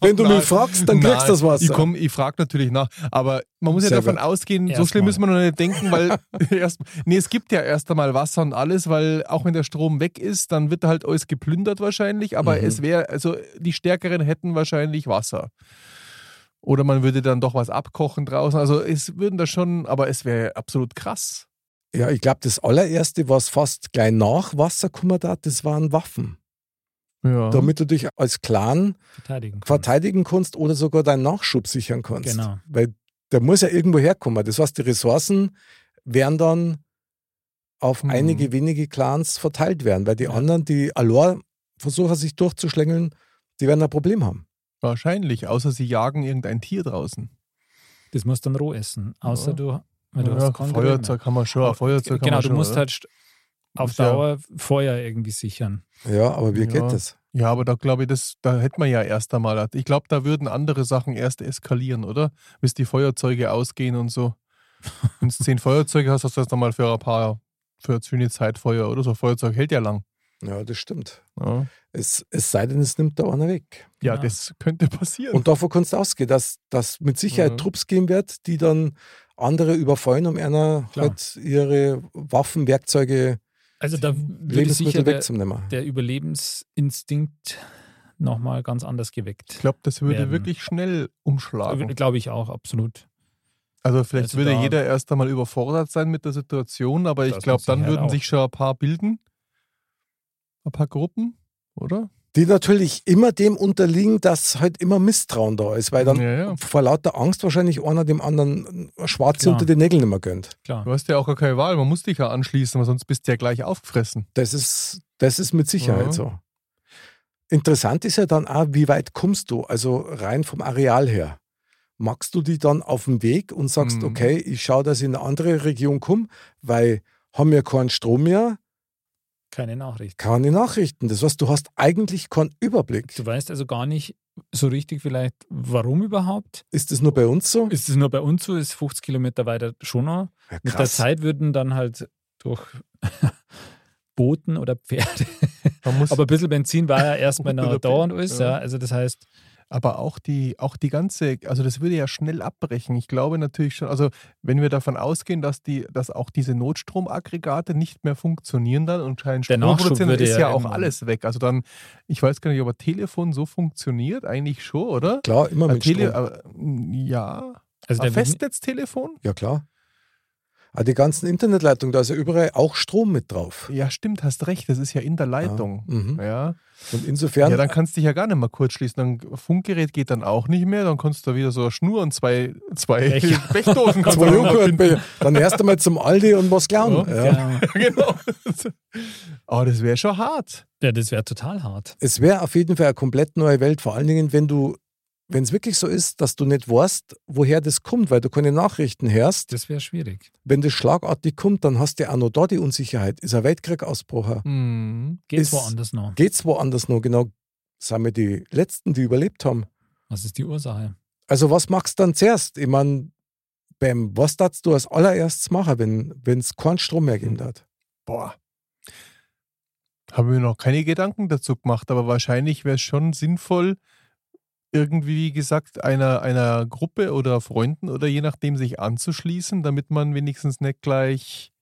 Wenn du Nein. mich fragst, dann kriegst du das Wasser. Ich, komm, ich frage natürlich nach. Aber man muss ja Sehr davon ausgehen, so Erstmal. schlimm müssen wir noch nicht denken, weil erst, nee, es gibt ja erst einmal Wasser und alles, weil auch wenn der Strom weg ist, dann wird halt alles geplündert wahrscheinlich. Aber Mhm. es wäre, also die Stärkeren hätten wahrscheinlich Wasser. Oder man würde dann doch was abkochen draußen. Also es würden da schon, aber es wäre absolut krass. Ja, ich glaube, das allererste, was fast gleich nach Wasser gekommen hat, das waren Waffen. Ja. Damit du dich als Clan Verteidigen. kannst. verteidigen kannst oder sogar deinen Nachschub sichern kannst. Genau. Weil der muss ja irgendwo herkommen. Das heißt, die Ressourcen werden dann auf Mhm. einige wenige Clans verteilt werden, weil die Ja. anderen, die Alor versuchen, sich durchzuschlängeln, die werden ein Problem haben. Wahrscheinlich, außer sie jagen irgendein Tier draußen. Das musst du dann roh essen. Außer Ja. du, weil du Ja, hast Feuerzeug haben wir schon. Feuerzeug haben Genau, wir du schon, musst oder? halt auf Dauer Feuer irgendwie sichern. Ja, aber wie Ja. geht das? Ja, aber da glaube ich, das, da hätte man ja erst einmal. Ich glaube, da würden andere Sachen erst eskalieren, oder? Bis die Feuerzeuge ausgehen und so. Wenn du zehn Feuerzeuge hast, hast du erst einmal für ein paar, für eine ziemliche Zeit Feuer, oder? So ein Feuerzeug hält ja lang. Ja, das stimmt. Ja, Es, es sei denn, es nimmt da einer weg. ja Genau. das könnte passieren. Und davon kannst du ausgehen, dass dass mit Sicherheit Ja. Trupps geben wird, die dann andere überfallen, um einer Klar. halt ihre Waffen, Werkzeuge, Also da würde sicher der, der Überlebensinstinkt nochmal ganz anders geweckt. ich glaube, das würde werden. wirklich schnell umschlagen. Glaube ich auch, absolut. Also vielleicht Also würde jeder erst einmal überfordert sein mit der Situation, aber ich glaube, dann würden auch. sich schon ein paar bilden. Ein paar Gruppen, oder? Die natürlich immer dem unterliegen, dass halt immer Misstrauen da ist, weil dann Ja, ja. vor lauter Angst wahrscheinlich einer dem anderen Schwarze Klar. unter den Nägeln nicht mehr gönnt. Klar. Du hast ja auch gar keine Wahl, man muss dich ja anschließen, weil sonst bist du ja gleich aufgefressen. Das ist, das ist mit Sicherheit Ja. so. Interessant ist ja dann auch, wie weit kommst du, also rein vom Areal her. Magst du die dann auf dem Weg und sagst, Mhm. okay, ich schaue, dass ich in eine andere Region komme, weil haben wir keinen Strom mehr, Keine Nachricht. keine Nachrichten. Das heißt, du hast eigentlich keinen Überblick. Du weißt also gar nicht so richtig vielleicht, warum überhaupt. Ist das nur bei uns so? Ist es nur bei uns so? Ist 50 Kilometer weiter schon noch? Ja, Mit der. Zeit würden dann halt durch Booten oder Pferde. Aber ein bisschen Benzin war ja erstmal noch da und alles. Ja. Also das heißt, aber auch die, auch die ganze, also das würde ja schnell abbrechen. Ich glaube natürlich schon, also wenn wir davon ausgehen, dass, die, dass auch diese Notstromaggregate nicht mehr funktionieren dann und kein Der Strom Nachschub produzieren, ist ja ja auch alles weg. Also dann, ich weiß gar nicht, ob ein Telefon so funktioniert, eigentlich schon, oder? Klar, immer Ein mit Tele, Strom. aber, mm, ja. also Ein Festnetztelefon? Ja, klar. Ah, die ganzen Internetleitungen, da ist ja überall auch Strom mit drauf. Ja, stimmt, hast recht, das ist ja in der Leitung. Ja. Mhm. Ja. Und insofern, Ja, dann kannst du dich ja gar nicht mehr kurz schließen. Dann Funkgerät geht dann auch nicht mehr. Dann kannst du wieder so eine Schnur und zwei, zwei Becher. Bechdosen kannst du zwei. Joghurtbecher. dann erst einmal zum Aldi und was klauen. Ja. Ja. genau. genau. Aber das wäre schon hart. Ja, das wäre total hart. Es wäre auf jeden Fall eine komplett neue Welt, vor allen Dingen, wenn du, wenn es wirklich so ist, dass du nicht weißt, woher das kommt, weil du keine Nachrichten hörst. Das wäre schwierig. Wenn das schlagartig kommt, dann hast du ja auch noch da die Unsicherheit. Ist ein Weltkrieg ausbrochen? Mhm. Geht Ist- woanders noch. Geht's woanders noch? Genau, sind wir die Letzten, die überlebt haben. Was ist die Ursache? Also was machst du dann zuerst? Ich meine, was darfst du als allererstes machen, wenn es keinen Strom mehr geben hat? Boah. Habe mir noch keine Gedanken dazu gemacht, aber wahrscheinlich wäre es schon sinnvoll, irgendwie, wie gesagt, einer, einer Gruppe oder Freunden oder je nachdem sich anzuschließen, damit man wenigstens nicht gleich,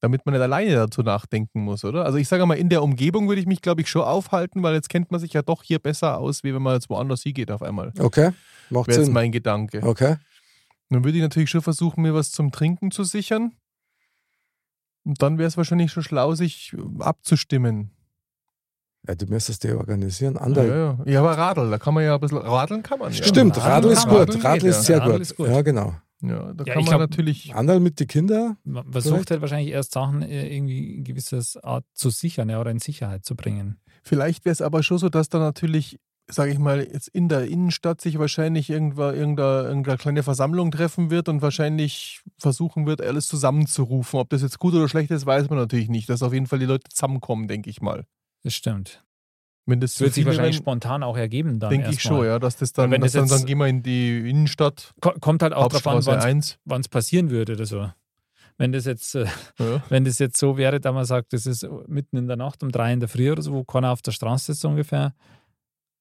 damit man nicht alleine dazu nachdenken muss, oder? Also ich sage mal, in der Umgebung würde ich mich, glaube ich, schon aufhalten, weil jetzt kennt man sich ja doch hier besser aus, wie wenn man jetzt woanders hingeht auf einmal. Okay, macht Wäre jetzt Sinn. mein Gedanke. Okay. Dann würde ich natürlich schon versuchen, mir was zum Trinken zu sichern. Und dann wäre es wahrscheinlich schon schlau, sich abzustimmen. Ja, du müsstest dir organisieren. Ja, Andere. ja. ja, aber Radl, da kann man ja ein bisschen, Radeln kann man ja. Stimmt, Radeln Radl ist gut. Radeln Radl geht, ist sehr ja. Radl gut. ist gut. Ja, genau. Ja, da Ja, kann man glaub- natürlich. Anderl mit den Kindern. Man versucht halt wahrscheinlich erst Sachen äh, irgendwie in gewisses Art zu sichern ja, oder in Sicherheit zu bringen. Vielleicht wäre es aber schon so, dass da natürlich, sage ich mal, jetzt in der Innenstadt sich wahrscheinlich irgendwann irgendeine, irgendeine kleine Versammlung treffen wird und wahrscheinlich versuchen wird, alles zusammenzurufen. Ob das jetzt gut oder schlecht ist, weiß man natürlich nicht. Dass auf jeden Fall die Leute zusammenkommen, denke ich mal. Das stimmt. Wenn das wird sich wahrscheinlich werden, spontan auch ergeben dann denke ich schon, ja, dass das dann, Wenn das dann, dann gehen wir in die Innenstadt, Ko- Kommt halt auch darauf an, wann 1. wann es passieren würde oder so. Wenn das jetzt, äh, Ja. wenn das jetzt so wäre, dass man sagt, das ist mitten in der Nacht um drei in der Früh oder so, wo keiner auf der Straße so ungefähr,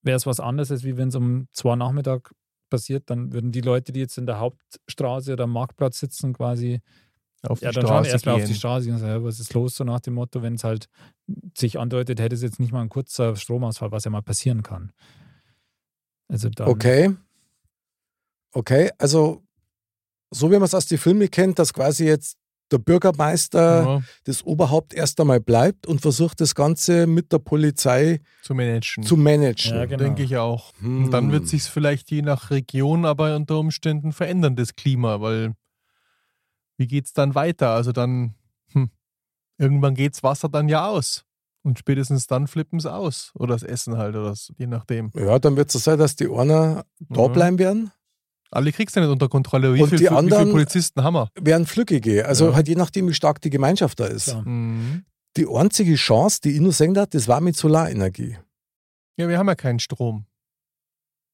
wäre es was anderes, als wie wenn es um zwei Nachmittag passiert, dann würden die Leute, die jetzt in der Hauptstraße oder am Marktplatz sitzen, quasi Auf die ja, dann schauen Straße erstmal auf die. Straße und sagen, ja, was ist los, so nach dem Motto, wenn es halt sich andeutet, hätte es jetzt nicht mal ein kurzer Stromausfall, was ja mal passieren kann. Also dann, Okay. Okay, also so wie man es aus den Filmen kennt, dass quasi jetzt der Bürgermeister Ja, das Oberhaupt erst einmal bleibt und versucht das Ganze mit der Polizei zu managen. zu managen. Ja, genau. Denke ich auch. Hm. Und dann wird sich vielleicht je nach Region aber unter Umständen verändern, das Klima, weil wie geht es dann weiter? Also dann, hm, irgendwann geht das Wasser dann ja aus. Und spätestens dann flippen sie aus. Oder das Essen halt, oder das, je nachdem. Ja, dann wird es so sein, dass die einer da Mhm. bleiben werden, Alle kriegst du nicht unter Kontrolle. Wie, Und viel, die wie viele anderen- Polizisten haben wir? werden Flüggige. Also Ja. halt je nachdem, wie stark die Gemeinschaft da ist. Klar. Mhm. Die einzige Chance, die ich nur sehen darf, das war mit Solarenergie. Ja, wir haben ja keinen Strom.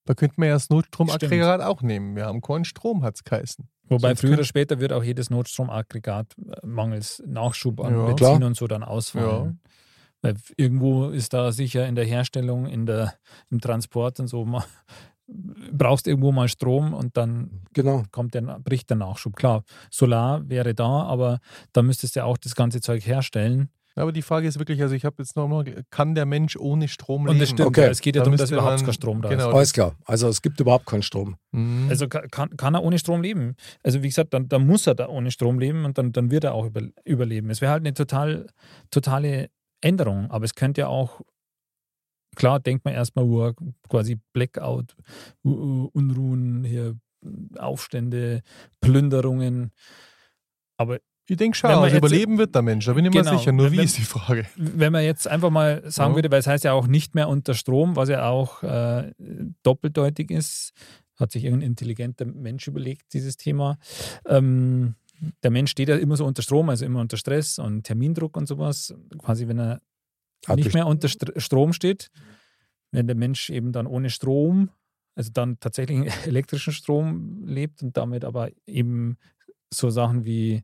Da könnten wir ja das Notstromaggregat auch nehmen. Wir haben keinen Strom, hat es geheißen. Wobei Sonst früher oder später wird auch jedes Notstromaggregat äh, mangels Nachschub an Ja. Benzin Klar. und so dann ausfallen. Weil irgendwo ist da sicher in der Herstellung, in der, im Transport und so, mal, brauchst irgendwo mal Strom und dann Genau. kommt der, bricht der Nachschub. Klar, Solar wäre da, aber da müsstest du ja auch das ganze Zeug herstellen. Aber die Frage ist wirklich, also ich habe jetzt nochmal, kann der Mensch ohne Strom leben? Und das stimmt, Okay. es geht ja Da darum, dass überhaupt kein Strom da genau. ist. Alles klar. Also es gibt überhaupt keinen Strom. Mhm. Also ka- kann, kann er ohne Strom leben. Also wie gesagt, dann, dann muss er da ohne Strom leben und dann, dann wird er auch über, überleben. Es wäre halt eine total, totale Änderung, aber es könnte ja auch, klar, denkt man erstmal, uh, quasi Blackout, uh, uh, Unruhen, hier Aufstände, Plünderungen. Aber ich denke schon, also überleben wird der Mensch, da bin ich mir Genau, sicher. Nur wenn- wie ist die Frage? wenn man jetzt einfach mal sagen Ja. würde, weil es heißt ja auch nicht mehr unter Strom, was ja auch äh, doppeldeutig ist, hat sich irgendein intelligenter Mensch überlegt, dieses Thema. Ähm, der Mensch steht ja immer so unter Strom, also immer unter Stress und Termindruck und sowas. Quasi, wenn er Hat nicht mehr unter Str Strom steht, wenn der Mensch eben dann ohne Strom, also dann tatsächlich elektrischen Strom lebt und damit aber eben so Sachen wie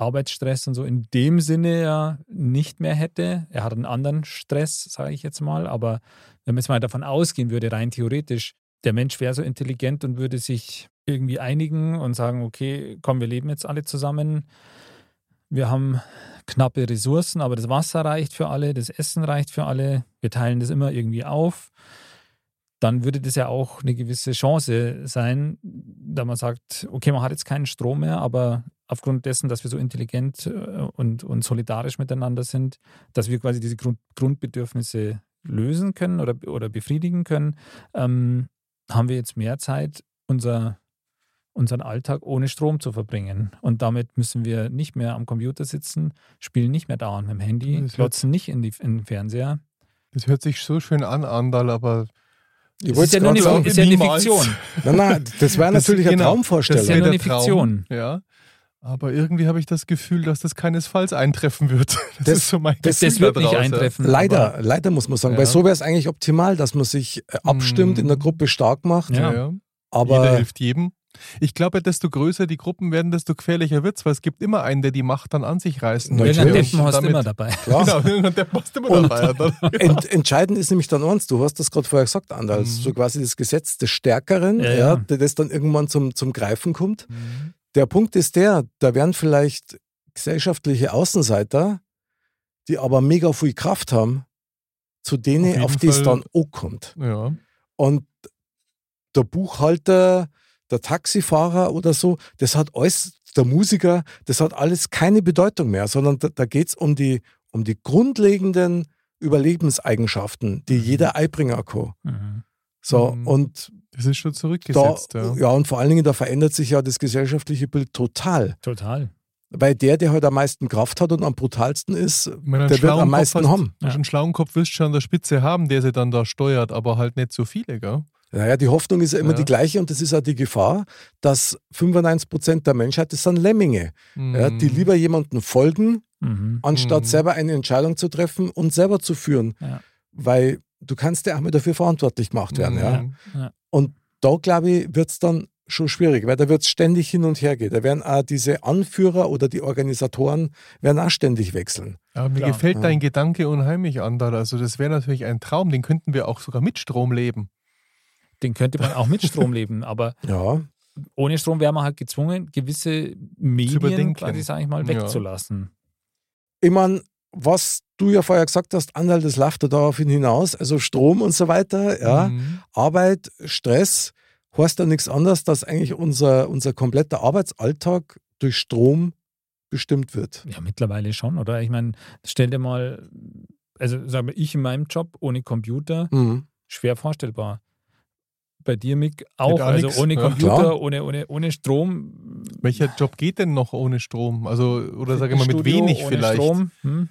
Arbeitsstress und so in dem Sinne ja nicht mehr hätte. Er hat einen anderen Stress, sage ich jetzt mal, aber wenn man jetzt mal davon ausgehen würde, rein theoretisch, der Mensch wäre so intelligent und würde sich irgendwie einigen und sagen, okay, komm, wir leben jetzt alle zusammen. Wir haben knappe Ressourcen, aber das Wasser reicht für alle, das Essen reicht für alle. Wir teilen das immer irgendwie auf. Dann würde das ja auch eine gewisse Chance sein, da man sagt, okay, man hat jetzt keinen Strom mehr, aber aufgrund dessen, dass wir so intelligent äh, und, und solidarisch miteinander sind, dass wir quasi diese Grund, Grundbedürfnisse lösen können oder, oder befriedigen können, ähm, haben wir jetzt mehr Zeit, unser, unseren Alltag ohne Strom zu verbringen. Und damit müssen wir nicht mehr am Computer sitzen, spielen nicht mehr dauernd mit dem Handy, Das klotzen nicht in, die, in den Fernseher. Das hört sich so schön an, Andal, aber Ich Das wollte ist ja, nur eine, ist ja eine. Fiktion. nein, nein, das wäre Das- natürlich eine genau, Traumvorstellung. das ist ja nur eine Traum, Fiktion. Ja. Aber irgendwie habe ich das Gefühl, dass das keinesfalls eintreffen wird. Das, Das- ist so mein Das, Gefühl das wird nicht eintreffen. Leider, aber- leider muss man sagen, Ja. weil so wäre es eigentlich optimal, dass man sich äh, abstimmt, Mhm. in der Gruppe stark macht. Ja. Ja. Ja. Jeder Aber hilft jedem. Ich glaube, desto größer die Gruppen werden, desto gefährlicher wird's, weil es gibt immer einen, der die Macht dann an sich reißt. Na, Irgendein natürlich. Deppen hast du immer dabei. Klar. Genau, irgendein Depp hast du immer Und- dabei. Dann- Ent, entscheidend ist nämlich dann eins, du hast das gerade vorher gesagt, Anders, Mhm. so quasi das Gesetz des Stärkeren, Ja, ja, das dann irgendwann zum, zum Greifen kommt. Der Punkt ist der, da werden vielleicht gesellschaftliche Außenseiter, die aber mega viel Kraft haben, zu Auf denen, jeden auf, die es dann ankommt. Ja. Und der Buchhalter, der Taxifahrer oder so, das hat alles, der Musiker, das hat alles keine Bedeutung mehr, sondern da, da geht es um die, um die grundlegenden Überlebenseigenschaften, die Mhm. jeder einbringen kann. Mhm. So, Mhm. und Das ist schon da, zurückgesetzt. ja. ja. und vor allen Dingen, da verändert sich ja das gesellschaftliche Bild total. Total. Weil der, der halt am meisten Kraft hat und am brutalsten ist, der wird am meisten hast, haben. Wenn du einen schlauen Kopf wirst du schon an der Spitze haben, der sie dann da steuert, aber halt nicht so viele, gell? Naja, die Hoffnung ist ja immer Ja. die gleiche und das ist auch die Gefahr, dass 95 Prozent der Menschheit, das sind Lemminge, ja, die Mhm. lieber jemandem folgen, Mhm. anstatt Mhm. selber eine Entscheidung zu treffen und selber zu führen. Ja. Weil du kannst ja auch mal dafür verantwortlich gemacht werden. Ja. Mhm. Und da, glaube ich, wird es dann schon schwierig, weil da wird es ständig hin und her gehen. Da werden auch diese Anführer oder die Organisatoren werden auch ständig wechseln. Aber mir Klar. gefällt Ja. dein Gedanke unheimlich, Andal. Also das wäre natürlich ein Traum, den könnten wir auch sogar mit Strom leben. Den könnte man auch mit Strom leben, aber Ja, ohne Strom wäre man halt gezwungen, gewisse Medien quasi, sage ich mal, Ja. wegzulassen. ich meine, was du ja vorher gesagt hast, Anteil, das läuft ja darauf hinaus, also Strom und so weiter, ja. Mhm. Arbeit, Stress, heißt ja nichts anderes, dass eigentlich unser, unser kompletter Arbeitsalltag durch Strom bestimmt wird. Ja, mittlerweile schon, oder? Ich meine, stell dir mal, also sag mal, ich in meinem Job ohne Computer, Mhm. schwer vorstellbar. Bei dir, Mick, auch. auch Also nix, ohne ja. Computer, Klar. ohne, ohne, ohne Strom. Welcher Job geht denn noch ohne Strom? Also, oder sage ich mal, mit wenig ohne vielleicht. Strom. Hm?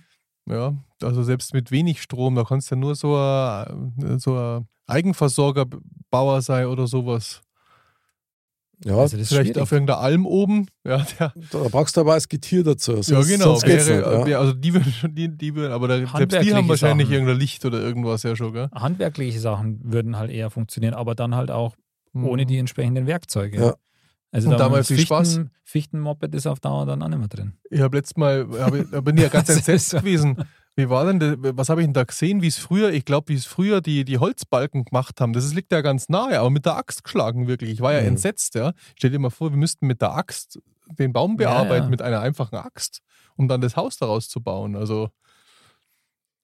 Ja, also selbst mit wenig Strom, da kannst du ja nur so ein, so ein Eigenversorgerbauer sein oder sowas. Ja, Also das ist Vielleicht auf irgendeiner Alm oben. Ja, der, da brauchst du aber als Getier dazu. Sonst, ja genau. Sonst geht's Wäre, nicht, ja. wäre- Also die würden schon, die, die würden, aber da, selbst die haben wahrscheinlich Sachen. irgendein Licht oder irgendwas ja schon, gell? Handwerkliche Sachen würden halt eher funktionieren, aber dann halt auch ohne Mhm. die entsprechenden Werkzeuge. Ja. Also Und da damals das viel Fichten, Spaß. Fichtenmoped ist auf Dauer dann auch nicht mehr drin. Ich habe letztes Mal, hab, ich- da bin ich ja ganz entsetzt gewesen. Wie war denn, das, was habe ich denn da gesehen, wie es früher, ich glaube, wie es früher die, die Holzbalken gemacht haben. Das liegt ja ganz nahe, aber mit der Axt geschlagen wirklich. Ich war ja Mhm. entsetzt, ja. Stell dir mal vor, wir müssten mit der Axt den Baum Ja, bearbeiten, ja. mit einer einfachen Axt, um dann das Haus daraus zu bauen. Also,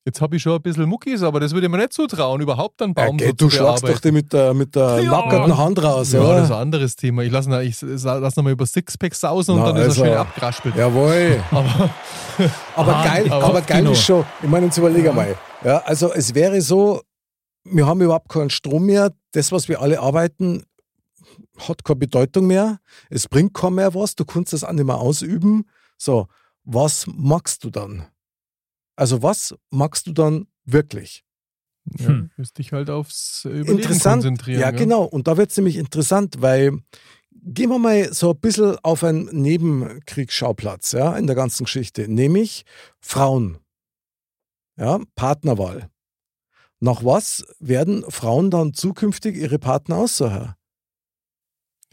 jetzt habe ich schon ein bisschen Muckis, aber das würde ich mir nicht zutrauen, überhaupt einen Ja, Baum geh, so du schlagst doch die mit der, mit der Ja. nackerten Hand raus, ja, oder? das ist ein anderes Thema. Ich lasse ich lass nochmal über Sixpack sausen und Na, dann ist also- er schön abgeraspelt. Jawohl. Aber Aber geil, aber aber geil ist schon, ich meine, jetzt überlege mal. Ja, also es wäre so, wir haben überhaupt keinen Strom mehr. Das, was wir alle arbeiten, hat keine Bedeutung mehr. Es bringt kaum mehr was. Du kannst das auch nicht mehr ausüben. So, was magst du dann? Also was magst du dann wirklich? ja, Hm. müsste ich halt aufs Überleben interessant. konzentrieren. Ja, gell? genau. Und da wird es nämlich interessant, weil gehen wir mal so ein bisschen auf einen Nebenkriegsschauplatz ja, in der ganzen Geschichte, nämlich Frauen. Ja, Partnerwahl. Nach was werden Frauen dann zukünftig ihre Partner aussuchen?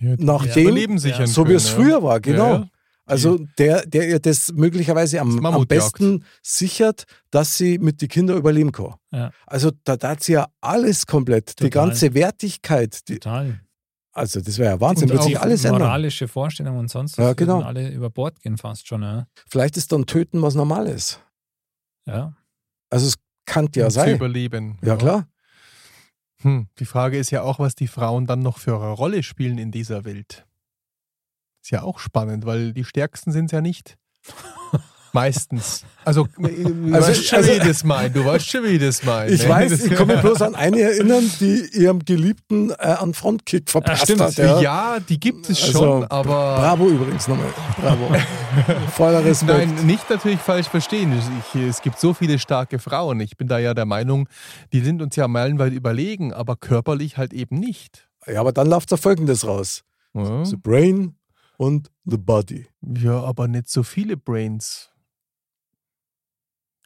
Ja, die Nach das dem- Überleben sichern So wie es ja. früher war, genau. Ja, ja. Also der, der ihr das möglicherweise Das am, am Mammutjagd. besten sichert, dass sie mit den Kindern überleben kann. Ja. Also da hat sie ja alles komplett, die Total. ganze Wertigkeit, die, Total. also das wäre ja Wahnsinn, Und wird sich auch alles ändern. Moralische Vorstellungen und sonst Ja, was würden genau. alle über Bord gehen fast schon. Ja. Vielleicht ist dann Töten was Normales. ja. Also es kann ja zu sein. überleben. Ja klar. Hm. Die Frage ist ja auch, was die Frauen dann noch für eine Rolle spielen in dieser Welt. Ist ja auch spannend, weil die Stärksten sind es ja nicht. Meistens. Also, du Also- weißt schon, also- wie ich das meine. Du weißt schon, wie ich das meine. Ich ne? weiß, ich kann mich bloß an eine erinnern, die ihrem Geliebten äh, einen Frontkick verpasst stimmt. hat. ja. Ja. die gibt es Also, schon, aber. Bravo übrigens nochmal. Bravo. Voller Respekt. Nein, nicht natürlich falsch verstehen. Ich, es gibt so viele starke Frauen. Ich bin da ja der Meinung, die sind uns ja meilenweit überlegen, aber körperlich halt eben nicht. Ja, aber dann läuft da folgendes raus: Ja, The Brain und The Body. ja aber nicht so viele Brains.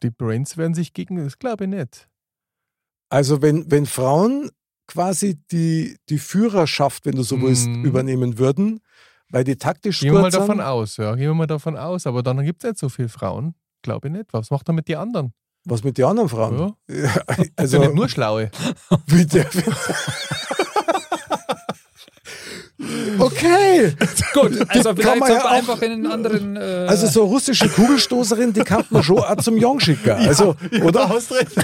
Die Brains werden sich gegen, das glaube ich nicht. Also, wenn, wenn Frauen quasi die, die Führerschaft, wenn du so willst, Mhm. übernehmen würden, weil die taktisch Gehen wir mal davon aus, ja. Gehen wir mal davon aus. Aber dann gibt es nicht so viele Frauen. Glaube ich nicht. Was macht er mit den anderen? Was mit den anderen Frauen? Ja. Ja, Also nicht nur Schlaue. der. okay. Gut, also Die kann vielleicht ja einfach in einen anderen. Äh, Also so russische Kugelstoßerin, die kann man schon auch zum Jong schicken. Also, Du oder? hast recht.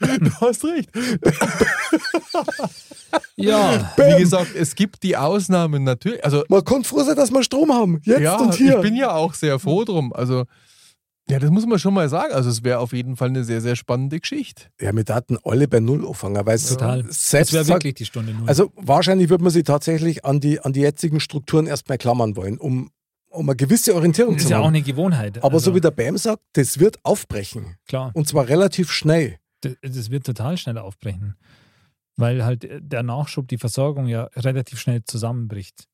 du hast recht. ja, Wie gesagt, es gibt die Ausnahmen natürlich. Also Man kann froh sein, dass wir Strom haben. Jetzt ja, und hier. ich bin ja auch sehr froh drum. Also ja, das muss man schon mal sagen. Also es wäre auf jeden Fall eine sehr, sehr spannende Geschichte. ja, wir daten alle bei Null anfangen, weil es total. Das wäre wirklich die Stunde null. Also wahrscheinlich würde man sich tatsächlich an die, an die jetzigen Strukturen erstmal klammern wollen, um, um eine gewisse Orientierung das zu ist ja auch haben. eine Gewohnheit. Aber also, so wie der Bam sagt, das wird aufbrechen. Klar, Und zwar relativ schnell. das, das wird total schnell aufbrechen. Weil halt der Nachschub, die Versorgung ja relativ schnell zusammenbricht.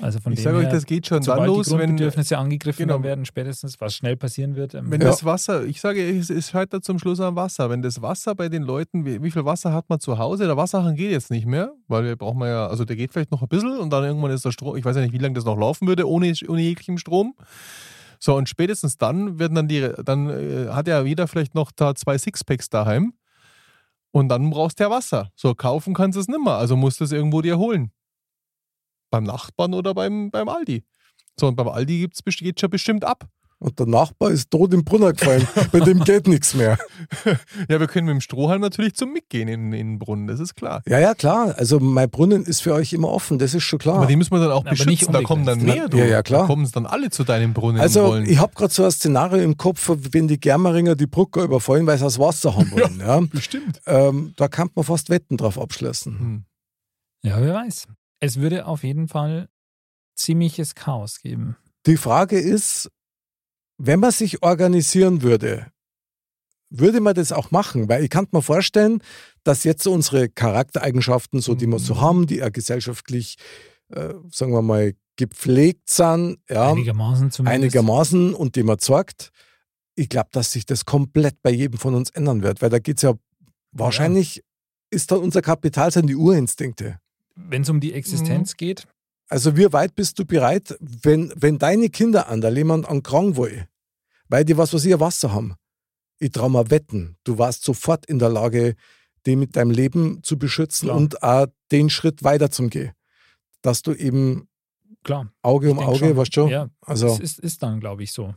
Also von ich dem sage euch, her, das geht schon dann los, die wenn, Grundbedürfnisse angegriffen genau. werden, spätestens, was schnell passieren wird. ähm, wenn Ja. das Wasser, ich sage, es, es scheitert zum Schluss am Wasser. Wenn das Wasser bei den Leuten, wie, wie viel Wasser hat man zu Hause? Der Wasserhahn geht jetzt nicht mehr, weil wir brauchen ja, also der geht vielleicht noch ein bisschen und dann irgendwann ist der Strom, ich weiß ja nicht, wie lange das noch laufen würde ohne, ohne jeglichem Strom. So, und spätestens dann werden dann die, dann äh, hat ja jeder vielleicht noch da zwei Sixpacks daheim und dann brauchst du ja Wasser. So, kaufen kannst du es nimmer, also musst du es irgendwo dir holen. Beim Nachbarn oder beim, beim Aldi. So, und beim Aldi gibt's, geht schon bestimmt ab. Und der Nachbar ist tot im Brunner gefallen. Bei dem geht nichts mehr. Ja, wir können mit dem Strohhalm natürlich zum Mitgehen in, in den Brunnen, das ist klar. Ja, ja, klar. Also mein Brunnen ist für euch immer offen, das ist schon klar. Aber die müssen wir dann auch Aber nicht beschützen, da kommen dann mehr, du. Ja, ja, klar. Da kommen es dann alle zu deinem Brunnen Also wollen. ich habe gerade so ein Szenario im Kopf, wenn die Germeringer die Brücke überfallen, weil sie das Wasser haben wollen. Ja. Bestimmt. Ähm, da kann man fast Wetten drauf abschließen. Hm. Ja, wer weiß. Es würde auf jeden Fall ziemliches Chaos geben. Die Frage ist, wenn man sich organisieren würde, würde man das auch machen? Weil ich kann mir vorstellen, dass jetzt so unsere Charaktereigenschaften, so die wir so Mhm. haben, die ja gesellschaftlich, äh, sagen wir mal, gepflegt sind, ja, Einigermaßen zumindest. einigermaßen und die man zeigt, ich glaube, dass sich das komplett bei jedem von uns ändern wird, weil da geht es ja wahrscheinlich, ist dann unser Kapital sind die Urinstinkte. Wenn es um die Existenz geht, Also wie weit bist du bereit, wenn, wenn deine Kinder an der jemand an krank will, weil die was, was ihr Wasser haben? Ich traue mal wetten, du warst sofort in der Lage, die mit deinem Leben zu beschützen Klar. und auch den Schritt weiter zu gehen. Dass du eben klar. Auge ich um Auge, schon. weißt du? Ja, Also, das ist, ist dann, glaube ich, so.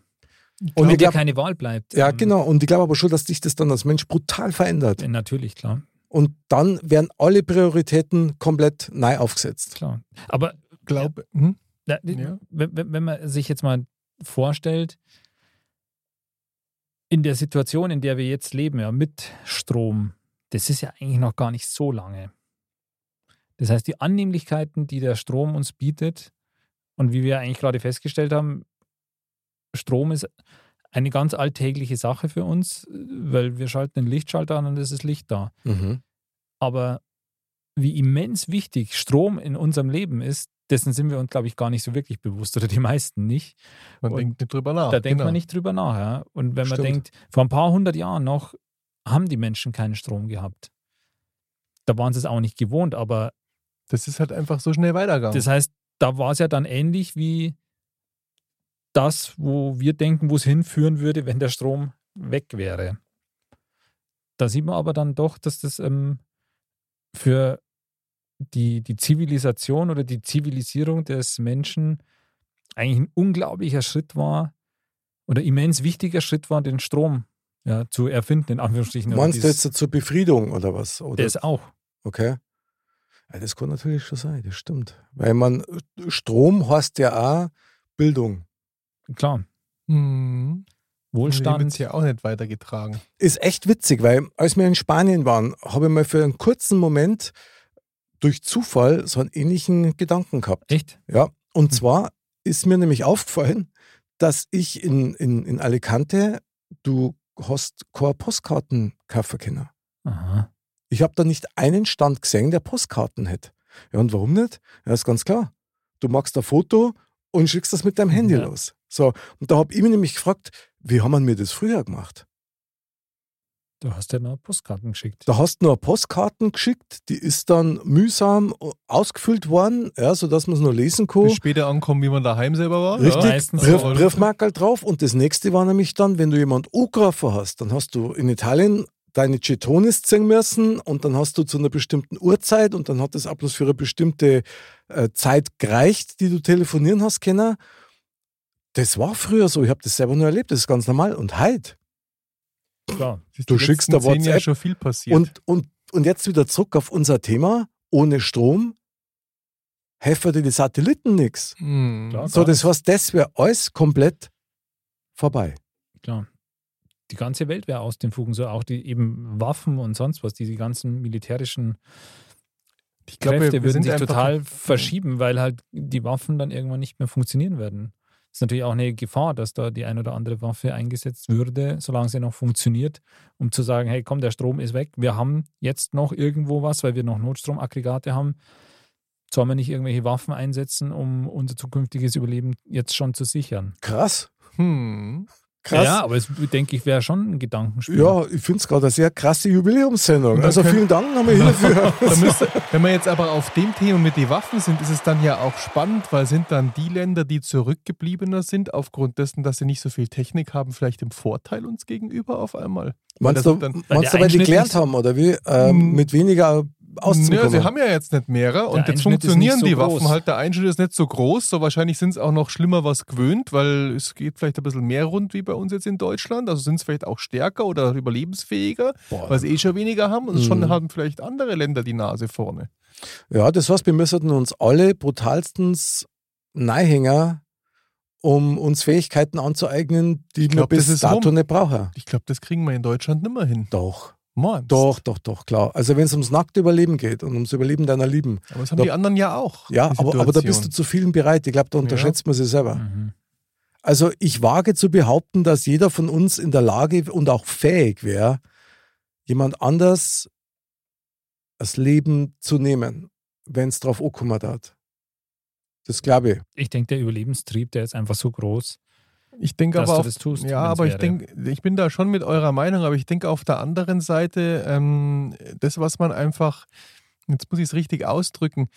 und Wenn ich dir keine Wahl bleibt. ja, ähm, genau. Und ich glaube aber schon, dass dich das dann als Mensch brutal verändert. äh, Natürlich, klar. Und dann werden alle Prioritäten komplett neu aufgesetzt. klar. Aber Glaub, hm? Ja. wenn, wenn wenn man sich jetzt mal vorstellt, in der Situation, in der wir jetzt leben, ja, mit Strom, das ist ja eigentlich noch gar nicht so lange. Das heißt, die Annehmlichkeiten, die der Strom uns bietet, und wie wir eigentlich gerade festgestellt haben, Strom ist eine ganz alltägliche Sache für uns, weil wir schalten den Lichtschalter an und es ist Licht da. Mhm. Aber wie immens wichtig Strom in unserem Leben ist, dessen sind wir uns, glaube ich, gar nicht so wirklich bewusst oder die meisten nicht. Man Und denkt nicht drüber nach. da denkt genau. man nicht drüber nach. Ja? Und wenn man Stimmt. denkt, vor ein paar hundert Jahren noch haben die Menschen keinen Strom gehabt. Da waren sie es auch nicht gewohnt, aber Das ist halt einfach so schnell weitergegangen. das heißt, da war es ja dann ähnlich wie das, wo wir denken, wo es hinführen würde, wenn der Strom weg wäre. Da sieht man aber dann doch, dass das ähm, für die, die Zivilisation oder die Zivilisierung des Menschen eigentlich ein unglaublicher Schritt war oder immens wichtiger Schritt war, den Strom ja, zu erfinden, in Anführungsstrichen. oder Meinst du jetzt zur Befriedung oder was? Oder? das auch. Okay. Ja, das kann natürlich schon sein, das stimmt. Weil man, Strom heißt ja auch Bildung. Klar. Mhm. wird Wohlstand. ja auch nicht weitergetragen. Ist echt witzig, weil als wir in Spanien waren, habe ich mal für einen kurzen Moment durch Zufall so einen ähnlichen Gedanken gehabt. Echt? Ja, und Hm. zwar ist mir nämlich aufgefallen, dass ich in, in, in Alicante, du hast keine Postkarten kaufen können. Aha. Ich habe da nicht einen Stand gesehen, der Postkarten hätte. Ja, und warum nicht? Ja, ist ganz klar. Du machst ein Foto und schickst das mit deinem Handy Ja. los. So, und da habe ich mich nämlich gefragt, wie haben wir mir das früher gemacht? Du hast ja noch Postkarten geschickt. Da hast du nur Postkarten geschickt, die ist dann mühsam ausgefüllt worden, ja, sodass man es nur lesen kann. Bis später ankommen, wie man daheim selber war. Richtig, Ja. Brief, so. Briefmarkerl drauf. Und das nächste war nämlich dann, wenn du jemand angerufen hast, dann hast du in Italien deine Chetonis ziehen müssen und dann hast du zu einer bestimmten Uhrzeit und dann hat das auch bloß für eine bestimmte äh, Zeit gereicht, die du telefonieren hast können. Das war früher so, ich habe das selber nur erlebt, das ist ganz normal. Und heute, Klar. Du schickst da WhatsApp schon viel passiert. und, und, und jetzt wieder zurück auf unser Thema, ohne Strom helfen dir die Satelliten nichts. Mhm. Klar. So, das heißt, das wäre alles komplett vorbei. Klar. Die ganze Welt wäre aus den Fugen, so auch die eben Waffen und sonst was, diese ganzen militärischen Ich glaube, Kräfte wir, wir würden sind sich total verschieben, weil halt die Waffen dann irgendwann nicht mehr funktionieren werden. Ist natürlich auch eine Gefahr, dass da die ein oder andere Waffe eingesetzt würde, solange sie noch funktioniert, um zu sagen, hey, komm, der Strom ist weg, wir haben jetzt noch irgendwo was, weil wir noch Notstromaggregate haben. Sollen wir nicht irgendwelche Waffen einsetzen, um unser zukünftiges Überleben jetzt schon zu sichern? Krass. Hm. Krass. Ja, aber es denke ich, wäre schon ein Gedankenspiel. Ja, ich finde es gerade eine sehr krasse Jubiläumssendung. Also vielen Dank nochmal hierfür. Müsste, wenn wir jetzt aber auf dem Thema mit den Waffen sind, ist es dann ja auch spannend, weil sind dann die Länder, die zurückgebliebener sind, aufgrund dessen, dass sie nicht so viel Technik haben, vielleicht im Vorteil uns gegenüber auf einmal? Meinst du, meinst du, weil die gelernt haben, oder wie? Ähm, Mm. mit weniger Ja, auszukommen. sie haben ja jetzt nicht mehrere und jetzt funktionieren nicht so die groß. Waffen halt. Der Einschnitt ist nicht so groß, so wahrscheinlich sind es auch noch schlimmer was gewöhnt, weil es geht vielleicht ein bisschen mehr rund wie bei uns jetzt in Deutschland. Also sind es vielleicht auch stärker oder überlebensfähiger, Boah. weil sie eh schon weniger haben und Mhm. schon haben vielleicht andere Länder die Nase vorne. Ja, das heißt, wir müssen uns alle brutalstens Neihänger, um uns Fähigkeiten anzueignen, die wir glaub, das bis ist dato rum. nicht brauchen. Ich glaube, das kriegen wir in Deutschland nimmer hin. Doch, Mann. doch, doch, doch, klar. Also wenn es ums nackte Überleben geht und ums Überleben deiner Lieben. Aber das haben Da- die anderen ja auch. Ja, aber, aber da bist du zu vielen bereit. Ich glaube, da unterschätzt man sich selber. Mhm. Also ich wage zu behaupten, dass jeder von uns in der Lage und auch fähig wäre, jemand anders das Leben zu nehmen, wenn es drauf ankommen hat. Das glaube ich. Ich denke, der Überlebenstrieb, der ist einfach so groß, Ich denke aber auf, das tust. Ja, aber ich denke, ich bin da schon mit eurer Meinung, aber ich denke auf der anderen Seite, ähm, das, was man einfach, jetzt muss ich es richtig ausdrücken,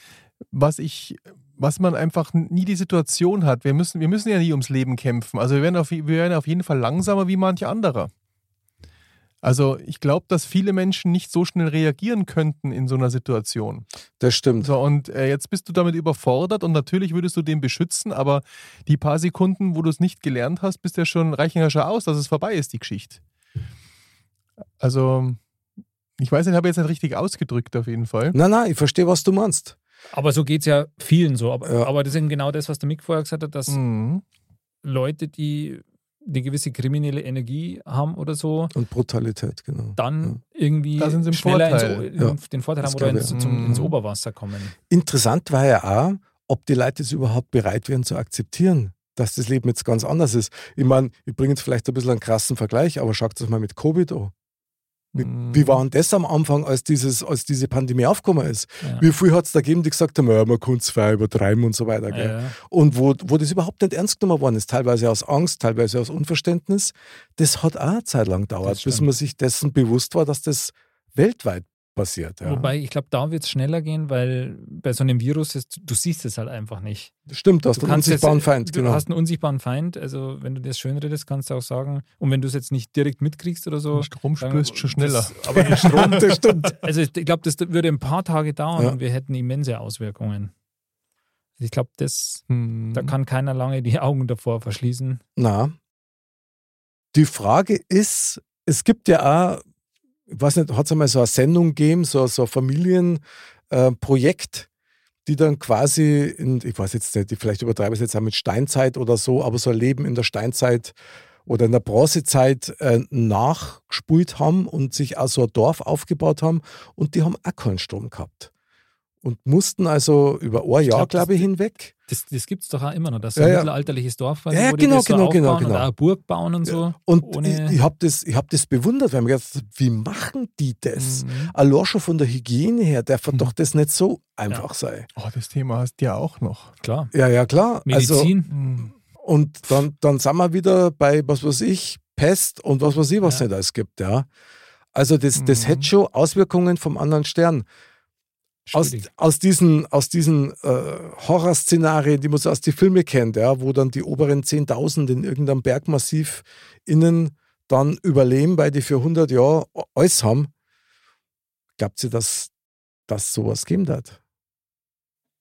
was ich, was man einfach nie die Situation hat. Wir müssen, wir müssen ja nie ums Leben kämpfen. Also wir werden auf, wir werden auf jeden Fall langsamer wie manch anderer. Also ich glaube, dass viele Menschen nicht so schnell reagieren könnten in so einer Situation. Das stimmt. So, und äh, jetzt bist du damit überfordert und natürlich würdest du den beschützen, aber die paar Sekunden, wo du es nicht gelernt hast, bist ja schon, reichen ja schon aus, dass es vorbei ist, die Geschichte. Also, ich weiß nicht, habe jetzt nicht richtig ausgedrückt auf jeden Fall. Nein, nein, ich verstehe, was du meinst. Aber so geht es ja vielen so. Aber, Ja. aber das ist eben genau das, was der Mick vorher gesagt hat, dass Mhm. Leute, die eine gewisse kriminelle Energie haben oder so, Und Brutalität, genau. dann irgendwie Da sind sie im schneller Vorteil. ins, Ja. den Vorteil Das haben oder ins, zum, ins Mhm. Oberwasser kommen. Interessant war ja auch, ob die Leute es überhaupt bereit wären zu akzeptieren, dass das Leben jetzt ganz anders ist. Ich meine, ich bringe jetzt vielleicht ein bisschen einen krassen Vergleich, aber schaut es mal mit Covid an. Wie, Mhm. wie war denn das am Anfang, als, dieses, als diese Pandemie aufgekommen ist? Ja. Wie viel hat es da gegeben, die gesagt haben, ja, man kann es frei übertreiben und so weiter. Gell? Ja. Und wo, wo das überhaupt nicht ernst genommen worden ist, teilweise aus Angst, teilweise aus Unverständnis, das hat auch eine Zeit lang gedauert, bis man sich dessen bewusst war, dass das weltweit passiert. Ja. Wobei, ich glaube, da wird es schneller gehen, weil bei so einem Virus, ist, du siehst es halt einfach nicht. Das stimmt, du hast Du einen unsichtbaren jetzt, Feind. Du Genau. hast einen unsichtbaren Feind, also wenn du das schön redest, kannst du auch sagen, und wenn du es jetzt nicht direkt mitkriegst oder so. Den Strom dann- spürst du schon schneller. Das, aber den Strom, das stimmt. also ich glaube, das würde ein paar Tage dauern Ja. und wir hätten immense Auswirkungen. Ich glaube, das, Mhm. da kann keiner lange die Augen davor verschließen. Na, die Frage ist, es gibt ja auch, ich weiß nicht, hat es einmal so eine Sendung gegeben, so, so ein Familienprojekt, äh, die dann quasi, in, ich weiß jetzt nicht, vielleicht übertreibe ich es jetzt auch mit Steinzeit oder so, aber so ein Leben in der Steinzeit oder in der Bronzezeit äh, nachgespult haben und sich auch so ein Dorf aufgebaut haben und die haben auch keinen Strom gehabt. Und mussten also über ein Jahr, glaube ich, hinweg Das, das gibt es doch auch immer noch, dass Ja, so ein ja. mittelalterliches Dorf quasi, Ja, ja, wo die genau, so genau, genau, und genau. auch eine Burg bauen und so. Und ohne- ich, ich habe das, ich hab das bewundert, weil ich mir gedacht habe, wie machen die das? Mhm. Allein schon von der Hygiene her darf Mhm. doch das nicht so einfach sein. Oh, das Thema hast du ja auch noch. Klar. Ja, ja, klar. Also, Medizin, Mhm. und dann, dann sind wir wieder bei, was weiß ich, Pest und was weiß ich, was Ja. nicht alles gibt, ja. Also das, das Mhm. hätte schon Auswirkungen vom anderen Stern. Aus, aus diesen, aus diesen äh, Horrorszenarien, die man so aus den Filmen kennt, ja, wo dann die oberen 10.000 in irgendeinem Bergmassiv innen dann überleben, weil die für 100 Jahre alles haben. Glaubt ihr, dass das sowas geben hat?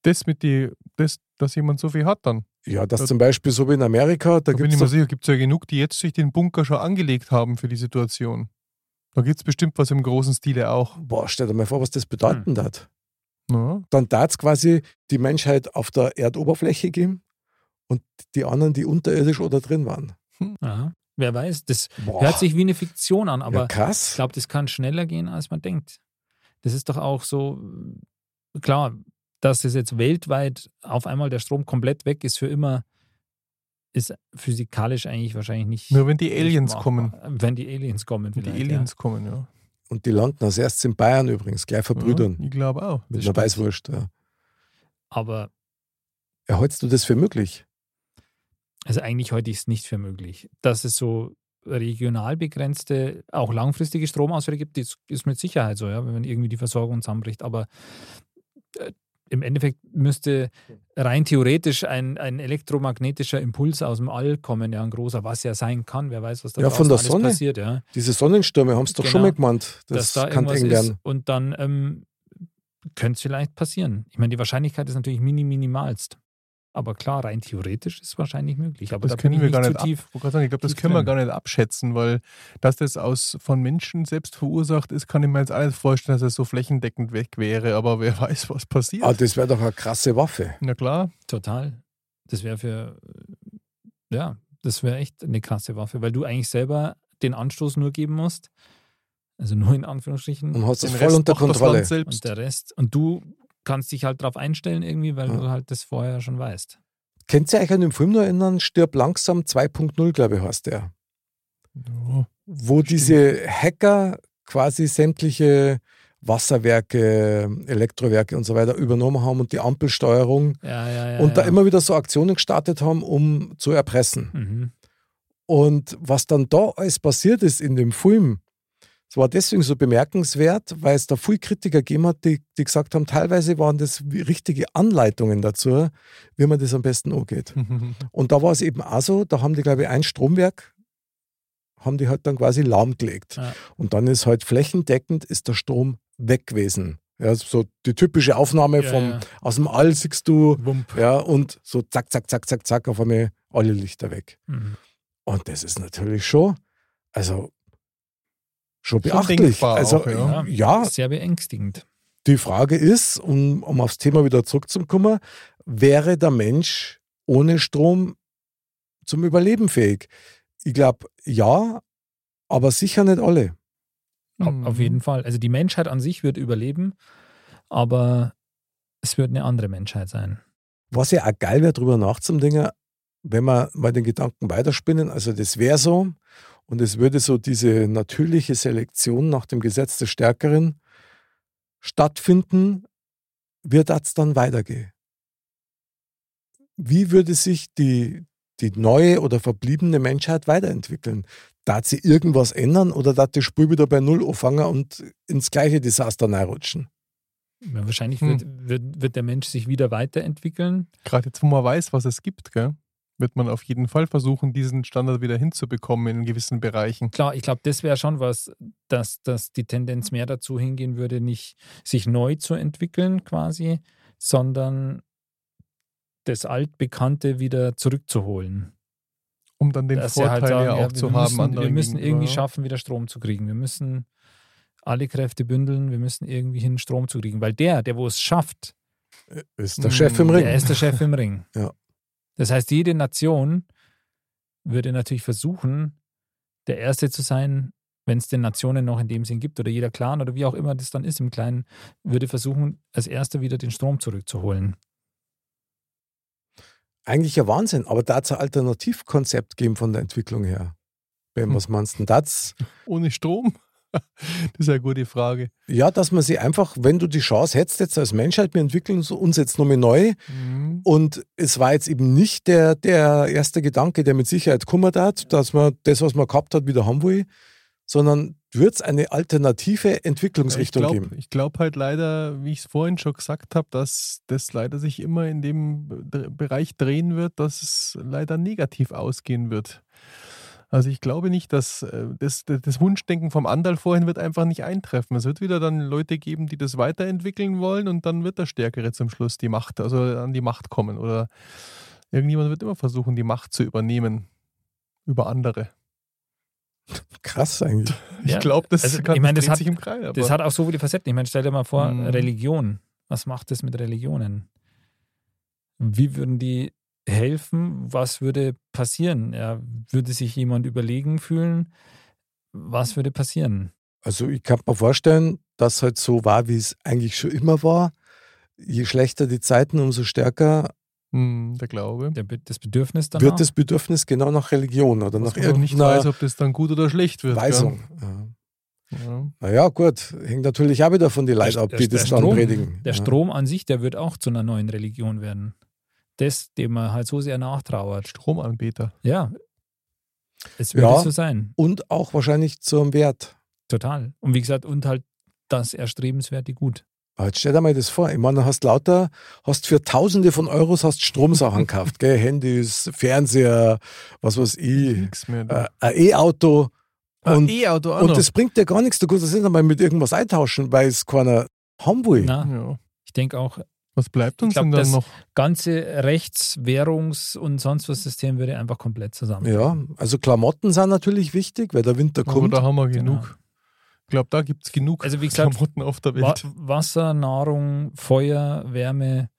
Das mit die, das, dass jemand so viel hat dann. Ja, dass Ja. zum Beispiel so wie in Amerika, da Da bin ich mir sicher, gibt es ja genug, die jetzt sich den Bunker schon angelegt haben für die Situation. Da gibt es bestimmt was im großen Stile auch. boah, stell dir mal vor, was das bedeuten Hm. hat. Ja. Dann darf es quasi die Menschheit auf der Erdoberfläche geben und die anderen, die unterirdisch oder drin waren. Ja. Wer weiß, das Boah, hört sich wie eine Fiktion an, ja, aber ich krass. glaube, das kann schneller gehen, als man denkt. Das ist doch auch so, klar, dass es jetzt weltweit auf einmal der Strom komplett weg ist für immer, ist physikalisch eigentlich wahrscheinlich nicht. Nur wenn die Aliens kommen. Wenn die Aliens kommen, Wenn die vielleicht, Aliens kommen, ja. Und die landen als erstes in Bayern übrigens, gleich verbrüdern. ja ich glaube auch. mit das einer stimmt. Weißwurst. Ja. Aber Erhältst du das für möglich? Also eigentlich heute ist es nicht für möglich. Dass es so regional begrenzte, auch langfristige Stromausfälle gibt, das ist mit Sicherheit so, ja, wenn irgendwie die Versorgung zusammenbricht. Aber äh, im Endeffekt müsste rein theoretisch ein, ein elektromagnetischer Impuls aus dem All kommen, ja, ein großer, was ja sein kann. Wer weiß, was da Ja, von der Sonne. passiert, ja. Diese Sonnenstürme haben es doch schon Genau. mal gemeint. Das da kann eng werden. und dann ähm, könnte es vielleicht passieren. Ich meine, die Wahrscheinlichkeit ist natürlich mini minimalst. Aber klar, rein theoretisch ist es wahrscheinlich möglich. Aber Das da bin können ich wir gar nicht ab. tief. Sagen, ich glaube, das können wir drin. gar nicht abschätzen, weil dass das aus von Menschen selbst verursacht ist, kann ich mir jetzt nicht vorstellen, dass es so flächendeckend weg wäre. Aber wer weiß, was passiert. Ah, das wäre doch eine krasse Waffe. Na klar. Total. Das wäre für, ja, das wäre echt eine krasse Waffe, weil du eigentlich selber den Anstoß nur geben musst. Also nur in Anführungsstrichen. Und hast Den das voll Rest unter das Kontrolle. Land selbst. Und der Rest. Und du kannst dich halt darauf einstellen irgendwie, weil Ja. du halt das vorher schon weißt. Kennt ihr euch an den Film noch erinnern? Stirb langsam 2.0, glaube ich, heißt der. Ja. Wo diese Hacker quasi sämtliche Wasserwerke, Elektrowerke und so weiter übernommen haben und die Ampelsteuerung Ja, ja, ja. und da immer wieder so Aktionen gestartet haben, um zu erpressen. Mhm. Und was dann da alles passiert ist in dem Film, es war deswegen so bemerkenswert, weil es da viel Kritiker gegeben hat, die, die gesagt haben, teilweise waren das richtige Anleitungen dazu, wie man das am besten angeht. Und da war es eben auch so, da haben die, glaube ich, ein Stromwerk, haben die halt dann quasi lahmgelegt. Ja. Und dann ist halt flächendeckend ist der Strom weg gewesen. Ja, so die typische Aufnahme Ja, vom, ja. aus dem All siehst du, Wump. ja, und so zack, zack, zack, zack, zack, auf einmal alle Lichter weg. Mhm. Und das ist natürlich schon, also schon Schon beachtlich. denkbar also auch, ja. ja, Sehr beängstigend. die Frage ist, um, um aufs Thema wieder zurückzukommen, wäre der Mensch ohne Strom zum Überleben fähig? Ich glaube, ja, aber sicher nicht alle. Mhm. Auf jeden Fall. Also die Menschheit an sich wird überleben, aber es wird eine andere Menschheit sein. Was ja auch geil wäre, drüber nachzudenken, wenn wir mal den Gedanken weiterspinnen, also das wäre so und es würde so diese natürliche Selektion nach dem Gesetz des Stärkeren stattfinden, wird das dann weitergehen? Wie würde sich die, die neue oder verbliebene Menschheit weiterentwickeln? Darf sie irgendwas ändern oder darf die Spur wieder bei Null anfangen und ins gleiche Desaster reinrutschen? Ja, wahrscheinlich Hm. wird, wird, wird der Mensch sich wieder weiterentwickeln. Gerade jetzt, wo man weiß, was es gibt, gell, wird man auf jeden Fall versuchen, diesen Standard wieder hinzubekommen in gewissen Bereichen. Klar, ich glaube, das wäre schon was, dass, dass die Tendenz mehr dazu hingehen würde, nicht sich neu zu entwickeln quasi, sondern das Altbekannte wieder zurückzuholen. Um dann den Dass sie Vorteil halt sagen, ja auch ja, zu wir haben. müssen, wir müssen irgendwie ja. schaffen, wieder Strom zu kriegen. Wir müssen alle Kräfte bündeln, wir müssen irgendwie hin, Strom zu kriegen. Weil der, der wo es schafft, Ist der Chef im Ring. der ist der Chef im Ring. Ja. Das heißt, jede Nation würde natürlich versuchen, der Erste zu sein, wenn es den Nationen noch in dem Sinn gibt oder jeder Clan oder wie auch immer das dann ist im Kleinen, würde versuchen, als Erster wieder den Strom zurückzuholen. Eigentlich ja Wahnsinn, aber da hat es ein Alternativkonzept geben von der Entwicklung her. Ben, Hm. was meinst du denn das? Ohne Strom? Das ist eine gute Frage. Ja, dass man sie einfach, wenn du die Chance hättest, jetzt als Menschheit, wir entwickeln uns jetzt nochmal neu Mhm. und es war jetzt eben nicht der, der erste Gedanke, der mit Sicherheit kummert hat, dass man das, was man gehabt hat, wieder haben will, sondern wird es eine alternative Ich Entwicklungsrichtung glaube geben. glaub halt leider, wie ich es vorhin schon gesagt habe, dass das leider sich immer in dem Bereich drehen wird, dass es leider negativ ausgehen wird. Also ich glaube nicht, dass äh, das, das Wunschdenken vom Andal vorhin wird einfach nicht eintreffen. Es wird wieder dann Leute geben, die das weiterentwickeln wollen und dann wird der Stärkere zum Schluss die Macht, also an die Macht kommen. Oder irgendjemand wird immer versuchen, die Macht zu übernehmen über andere. Krass eigentlich. Ja, ich glaube, das, also, kann, ich meine, das hat- sich im Kreis. Aber Das hat auch so viele Facetten. Ich meine, stell dir mal vor, Mhm. Religion. Was macht das mit Religionen? Wie würden die helfen? Was würde passieren? Ja, würde sich jemand überlegen fühlen? Was würde passieren? Also ich kann mir vorstellen, dass halt so war, wie es eigentlich schon immer war. Je schlechter die Zeiten, umso stärker Hm, der Glaube. Der, Be- das Bedürfnis danach? wird das Bedürfnis genau nach Religion oder Was nach man noch nicht irgendeiner weiß, ob das dann gut oder schlecht wird. Weisung. Ja. Ja. Naja, gut, hängt natürlich auch wieder von den Leuten ab, die der das dann Strom- predigen. Der ja. Strom an sich, der wird auch zu einer neuen Religion werden. Das, dem man halt so sehr nachtrauert. Stromanbieter. Ja. Es wird Ja. so sein. Und auch wahrscheinlich zum Wert. Total. Und wie gesagt, und halt das erstrebenswerte Gut. Aber jetzt stell dir mal das vor. Ich meine, du hast lauter, hast für Tausende von Euros hast Stromsachen gekauft, gell? Handys, Fernseher, was weiß ich, Nichts mehr. äh, ein E-Auto. Ah, Und, E-Auto auch und noch. das bringt dir gar nichts. Du kannst das nicht einmal mit irgendwas eintauschen, weil es keiner haben will. Na, ja. ich denke auch, Was bleibt uns glaub, denn dann das- noch? ganze Rechts-, Währungs- und sonst was System würde einfach komplett zusammen. Ja, also Klamotten sind natürlich wichtig, weil der Winter Aber kommt. da haben wir Genau. genug. Ich glaube, da gibt es genug Also wie gesagt, Klamotten auf der Wa Welt. Wasser, Nahrung, Feuer, Wärme,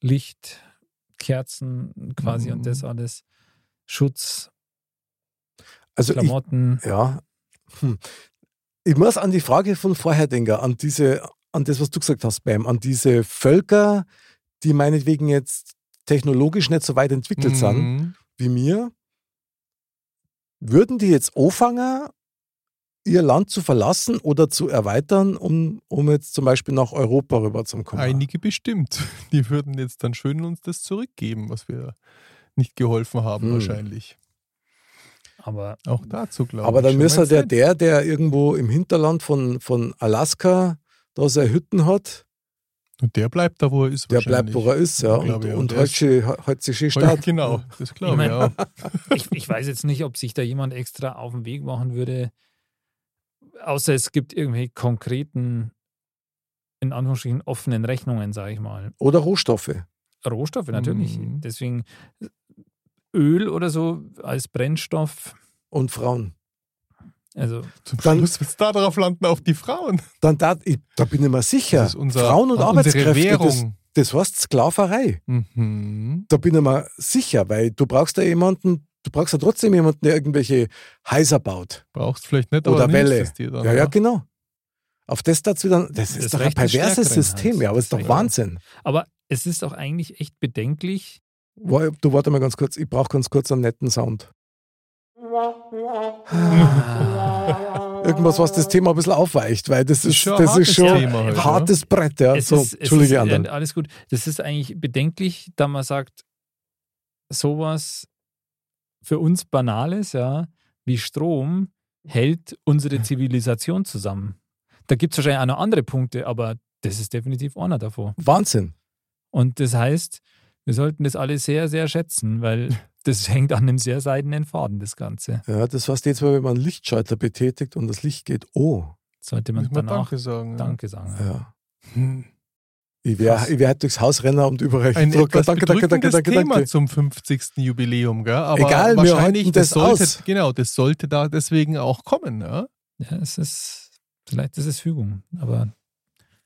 Licht, Kerzen quasi Mhm. und das alles. Schutz, Also ich, Klamotten. ja, hm. ich muss an die Frage von vorher denken, an diese, an das, was du gesagt hast, Bam, an diese Völker, die meinetwegen jetzt technologisch nicht so weit entwickelt sind Mhm. wie mir. Würden die jetzt anfangen, ihr Land zu verlassen oder zu erweitern, um, um jetzt zum Beispiel nach Europa rüberzukommen? Einige bestimmt. Die würden jetzt dann schön uns das zurückgeben, was wir nicht geholfen haben, Hm. wahrscheinlich. Aber Auch dazu glaube ich. Aber dann müsste Meinst der, der, der irgendwo im Hinterland von, von Alaska da seine Hütten hat? Und der bleibt da, wo er ist. der bleibt, wo er ist, ja. Ja, Und, ich, und halt, ist- schön- halt sich schön Ja, stark. genau, das glaube ich Ich auch. ich, ich weiß jetzt nicht, ob sich da jemand extra auf den Weg machen würde, außer es gibt irgendwelche konkreten, in Anführungsstrichen offenen Rechnungen, sage ich mal. Oder Rohstoffe. Rohstoffe natürlich. Mhm. Deswegen Öl oder so als Brennstoff. Und Frauen. Also Zum Dann- Schluss wird es da drauf landen, auf die Frauen. Dann da, ich, da bin ich mir sicher. Das ist unser, Frauen und Arbeitskräfte, das, das heißt Sklaverei. Mhm. Da bin ich mir sicher, weil du brauchst ja jemanden, du brauchst ja trotzdem jemanden, der irgendwelche Häuser baut. Brauchst vielleicht nicht, Oder Welle. es dir dann. Ja, ja, genau. Auf das dazu dann, das ist Das doch ein perverses System, halt. ja, aber es ist doch Das Wahnsinn. Aber es ist auch eigentlich echt bedenklich. Du warte mal ganz kurz, ich brauche ganz kurz einen netten Sound. Irgendwas, was das Thema ein bisschen aufweicht, weil das ist, schon ein das ist hartes schon Thema halt, hartes Brett. Ja. Es So, ist, Entschuldige, ist, anderen. Alles gut. Das ist eigentlich bedenklich, da man sagt, sowas für uns Banales, ja, wie Strom, hält unsere Zivilisation zusammen. Da gibt es wahrscheinlich auch noch andere Punkte, aber das ist definitiv einer davon. Wahnsinn. Und das heißt, wir sollten das alle sehr, sehr schätzen, weil das hängt an einem sehr seidenen Faden, das Ganze. Ja, das heißt jetzt, wenn man einen Lichtschalter betätigt und das Licht geht, oh, Sollte man danach Danke sagen. ja. Danke sagen. ja. Hm. Ich ich wär durchs Haus rennen und überall Ein drücken. etwas Danke, danke, danke, danke, Thema danke. zum 50. Jubiläum, gell? Aber Egal, wahrscheinlich, das, das sollte, aus. genau, das sollte da deswegen auch kommen, ja? Ja, es ist, vielleicht ist es Fügung, aber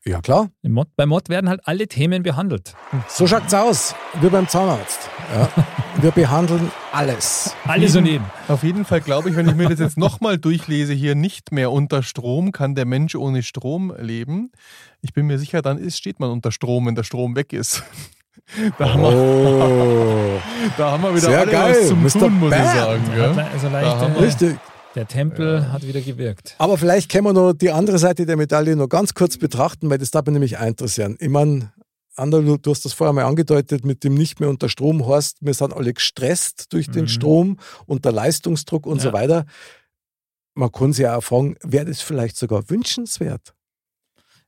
Ja, klar. im Mod, bei Mod werden halt alle Themen behandelt. So schaut's aus, wie beim Zahnarzt. Ja. Wir behandeln alles. Alles und jeden. Auf jeden Fall glaube ich, wenn ich mir das jetzt nochmal durchlese, hier nicht mehr unter Strom kann der Mensch ohne Strom leben. Ich bin mir sicher, dann ist, steht man unter Strom, wenn der Strom weg ist. Da haben wir, Oh, da haben wir wieder Sehr alle geil, was zum Mr. Tun, muss ich Bam. sagen. Hat Gell? le- Also Da haben leicht, wir- richtig. Der Tempel hat wieder gewirkt. Aber vielleicht können wir noch die andere Seite der Medaille noch ganz kurz betrachten, weil das darf mich nämlich auch interessieren. Ich meine, Ander, du hast das vorher mal angedeutet, mit dem nicht mehr unter Strom heißt, wir sind alle gestresst durch den Mhm. Strom, unter Leistungsdruck und so Ja. weiter. man kann sich auch fragen, wäre das vielleicht sogar wünschenswert,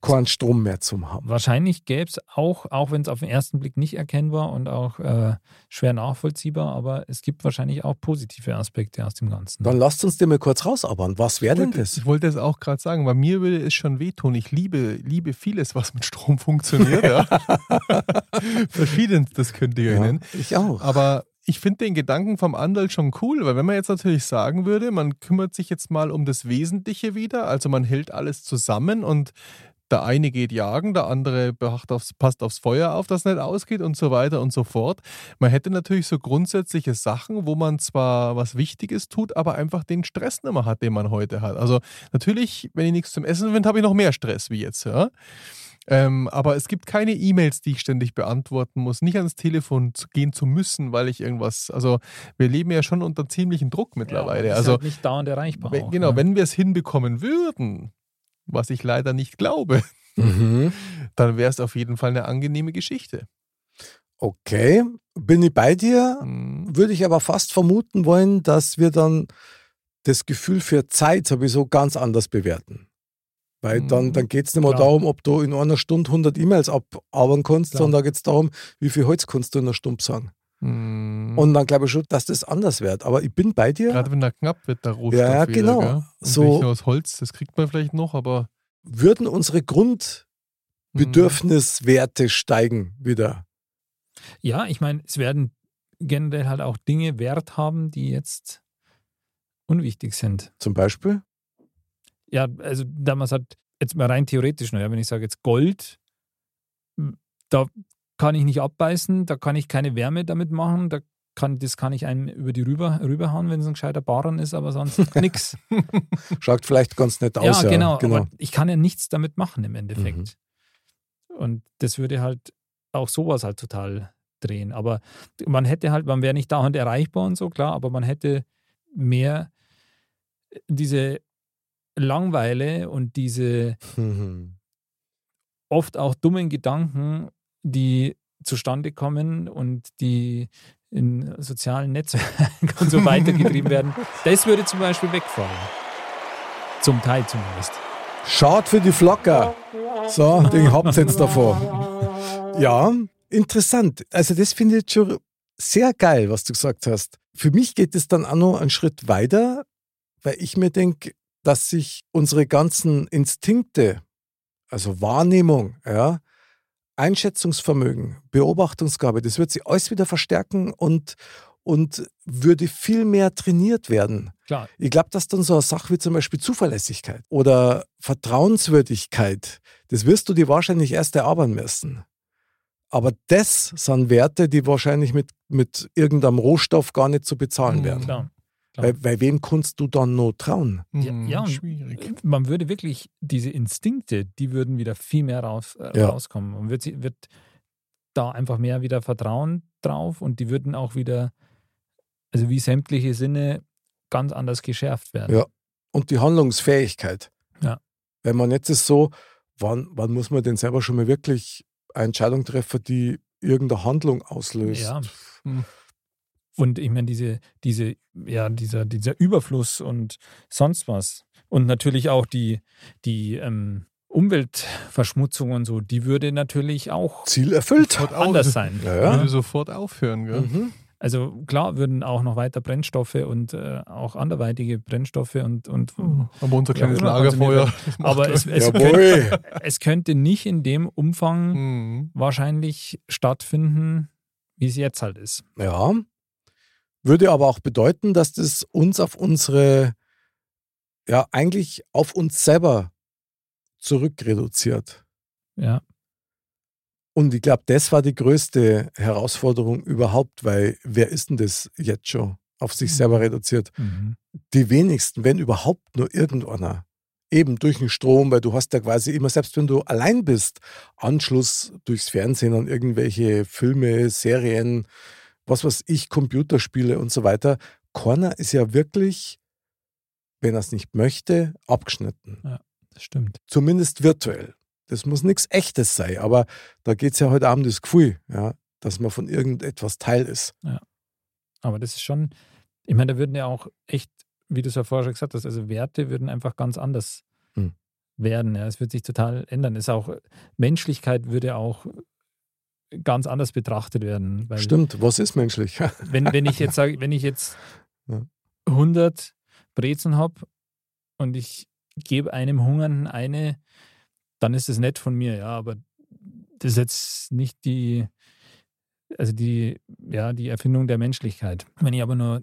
keinen Strom mehr zu haben? Wahrscheinlich gäbe es auch, auch wenn es auf den ersten Blick nicht erkennbar und auch äh, schwer nachvollziehbar, aber es gibt wahrscheinlich auch positive Aspekte aus dem Ganzen. Dann lasst uns den mal kurz rausarbeiten. Was wäre denn das? Ich wollte es auch gerade sagen, bei mir würde es schon wehtun. Ich liebe, liebe vieles, was mit Strom funktioniert. ja. Verschiedenstes könnte ich Ja, nennen. ich auch. Aber ich finde den Gedanken vom Andal schon cool, weil wenn man jetzt natürlich sagen würde, man kümmert sich jetzt mal um das Wesentliche wieder, also man hält alles zusammen und der eine geht jagen, der andere aufs, passt aufs Feuer auf, dass nicht ausgeht und so weiter und so fort. Man hätte natürlich so grundsätzliche Sachen, wo man zwar was Wichtiges tut, aber einfach den Stress nicht mehr hat, den man heute hat. Also natürlich, wenn ich nichts zum Essen finde, habe ich noch mehr Stress wie jetzt. Ja? Ähm, aber es gibt keine E-Mails, die ich ständig beantworten muss, nicht ans Telefon zu gehen zu müssen, weil ich irgendwas, also wir leben ja schon unter ziemlichem Druck mittlerweile. Ja, ist also halt nicht dauernd erreichbar. wenn, auch, genau, ne? wenn wir es hinbekommen würden, was ich leider nicht glaube, Mhm. dann wäre es auf jeden Fall eine angenehme Geschichte. Okay, bin ich bei dir? Mhm. Würde ich aber fast vermuten wollen, dass wir dann das Gefühl für Zeit sowieso ganz anders bewerten. Weil dann, Mhm, dann geht es nicht mehr klar. darum, ob du in einer Stunde 100 E-Mails abarbeiten kannst, Klar. sondern da geht es darum, wie viel Holz kannst du in einer Stunde sagen. Mhm. Und dann glaube ich schon, dass das anders wird. Aber ich bin bei dir. Gerade wenn da knapp wird, der Rohstoff. Ja, wieder, genau. Gell? Und So- aus Holz, das kriegt man vielleicht noch, aber. Würden unsere Grundbedürfniswerte steigen wieder? Ja, ich meine, es werden generell halt auch Dinge Wert haben, die jetzt unwichtig sind. Zum Beispiel? Ja, also damals hat jetzt mal rein theoretisch, nur, ja, wenn ich sage jetzt Gold, da kann ich nicht abbeißen, da kann ich keine Wärme damit machen, da kann, das kann ich einem über die rüber, rüberhauen, wenn es ein gescheiter Baron ist, aber sonst nichts. Schaut vielleicht ganz nett Ja, aus. Ja, genau, Aber ich kann ja nichts damit machen im Endeffekt. Mhm. Und das würde halt auch sowas halt total drehen. Aber man hätte halt, man wäre nicht dauernd erreichbar und so, klar, aber man hätte mehr diese Langweile und diese Mhm. oft auch dummen Gedanken, die zustande kommen und die in sozialen Netzwerken und so weitergetrieben werden, das würde zum Beispiel wegfallen. Zum Teil zumindest. Schaut für die Flocker. So, den habt jetzt davor. Ja, interessant. Also das finde ich schon sehr geil, was du gesagt hast. Für mich geht es dann auch noch einen Schritt weiter, weil ich mir denke, dass sich unsere ganzen Instinkte, also Wahrnehmung, ja, Einschätzungsvermögen, Beobachtungsgabe, das wird sich alles wieder verstärken und, und würde viel mehr trainiert werden. Klar, Ich glaube, dass dann so eine Sache wie zum Beispiel Zuverlässigkeit oder Vertrauenswürdigkeit, das wirst du dir wahrscheinlich erst erarbeiten müssen. Aber das sind Werte, die wahrscheinlich mit, mit irgendeinem Rohstoff gar nicht zu bezahlen Mhm. werden. klar. Weil, weil wem kannst du dann noch trauen? Ja, Hm, ja, schwierig. man würde wirklich diese Instinkte, die würden wieder viel mehr raus, äh, Ja. rauskommen. Man wird, sie- wird da einfach mehr wieder Vertrauen drauf und die würden auch wieder, also wie sämtliche Sinne, ganz anders geschärft werden. Ja. Und die Handlungsfähigkeit. Ja. Wenn man jetzt ist so, wann, wann muss man denn selber schon mal wirklich eine Entscheidung treffen, die irgendeine Handlung auslöst? Ja. Hm. Und ich meine, diese, diese, ja, dieser, dieser Überfluss und sonst was. Und natürlich auch die, die ähm, Umweltverschmutzung und so, die würde natürlich auch Ziel erfüllt. Anders sein. Ja, ja. Würde sofort aufhören, gell? Mhm. Also klar würden auch noch weiter Brennstoffe und äh, auch anderweitige Brennstoffe und, und Aber unser Ja, kleines immer Lagerfeuer. aber es, es, könnte, es könnte nicht in dem Umfang Mhm. wahrscheinlich stattfinden, wie es jetzt halt ist. Ja. Würde aber auch bedeuten, dass das uns auf unsere, ja, eigentlich auf uns selber zurückreduziert. Ja, Und ich glaube, das war die größte Herausforderung überhaupt, weil wer ist denn das jetzt schon auf sich selber reduziert? mhm. Die wenigsten, wenn überhaupt nur irgendeiner. Eben durch den Strom, weil du hast ja quasi immer, selbst wenn du allein bist, Anschluss durchs Fernsehen an irgendwelche Filme, Serien, was weiß ich, Computerspiele und so weiter. Keiner ist ja wirklich, wenn er es nicht möchte, abgeschnitten. das stimmt. Zumindest virtuell. Das muss nichts Echtes sein, aber da geht es ja heute Abend das Gefühl, ja, dass man von irgendetwas Teil ist. Aber das ist schon, ich meine, da würden ja auch echt wie du es ja vorher schon gesagt hast, also Werte würden einfach ganz anders Hm. werden. Ja. Es wird sich total ändern. Es auch, Menschlichkeit würde auch ganz anders betrachtet werden. Weil Stimmt, was ist menschlich? wenn, wenn ich jetzt sage, wenn ich jetzt Ja. 100 Brezen habe und ich gebe einem Hungernden eine, dann ist es nett von mir, ja, aber das ist jetzt nicht die, also die, ja, die Erfindung der Menschlichkeit. Wenn ich aber nur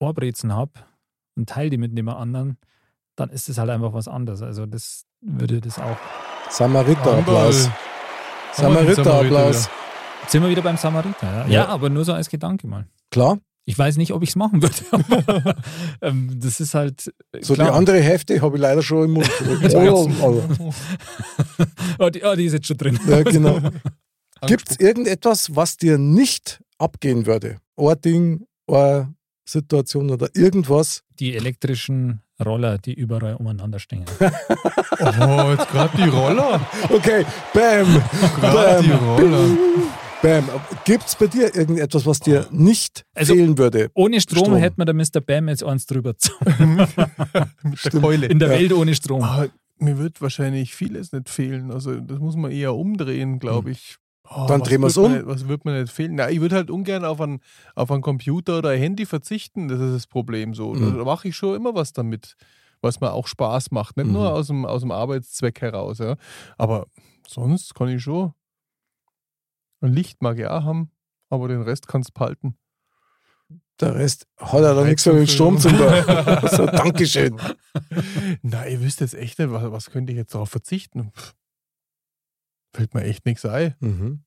Ohrbrezen habe und teile die mit dem anderen, dann ist es halt einfach was anderes. Also das würde das auch. Samariter-Applaus. Samariter-Applaus. Jetzt sind wir wieder beim Samariter. Ja, ja. Aber nur so als Gedanke mal. Klar, Ich weiß nicht, ob ich es machen würde. ähm, das ist halt. äh, so klar. die andere Hälfte habe ich leider schon im Mund. oh, oh. oh, die, oh, die ist jetzt schon drin. Ja, genau. Gibt es irgendetwas, was dir nicht abgehen würde? Ein Ding, eine Situation oder irgendwas? Die elektrischen Roller, die überall umeinander stehen. Oh, jetzt gerade die Roller. Okay, bam, Gerade die bam, Roller. bam. Gibt es bei dir irgendetwas, was dir nicht Also- fehlen würde? Ohne Strom, Strom. hätte man der Mr. Bam jetzt eins drüber gezogen. Mit der Keule. In der Ja. Welt ohne Strom. Aber mir wird wahrscheinlich vieles nicht fehlen. Also das muss man eher umdrehen, glaube ich. Oh. Dann drehen wird mir um. Was wird mir nicht fehlen? Na, ich würde halt ungern auf einen, auf einen Computer oder ein Handy verzichten. Das ist das Problem so. Mhm. Da mache ich schon immer was damit, was mir auch Spaß macht. Nicht Mhm. nur aus dem, aus dem Arbeitszweck heraus. Ja. Aber sonst kann ich schon. Ein Licht mag ich auch haben, aber den Rest kannst du behalten. Der Rest hat ja da nichts mit dem Strom zu tun. so, Dankeschön. Nein, ihr wisst jetzt echt nicht, was, was könnte ich jetzt darauf verzichten? Pff. Fällt mir echt nichts ein, Mhm.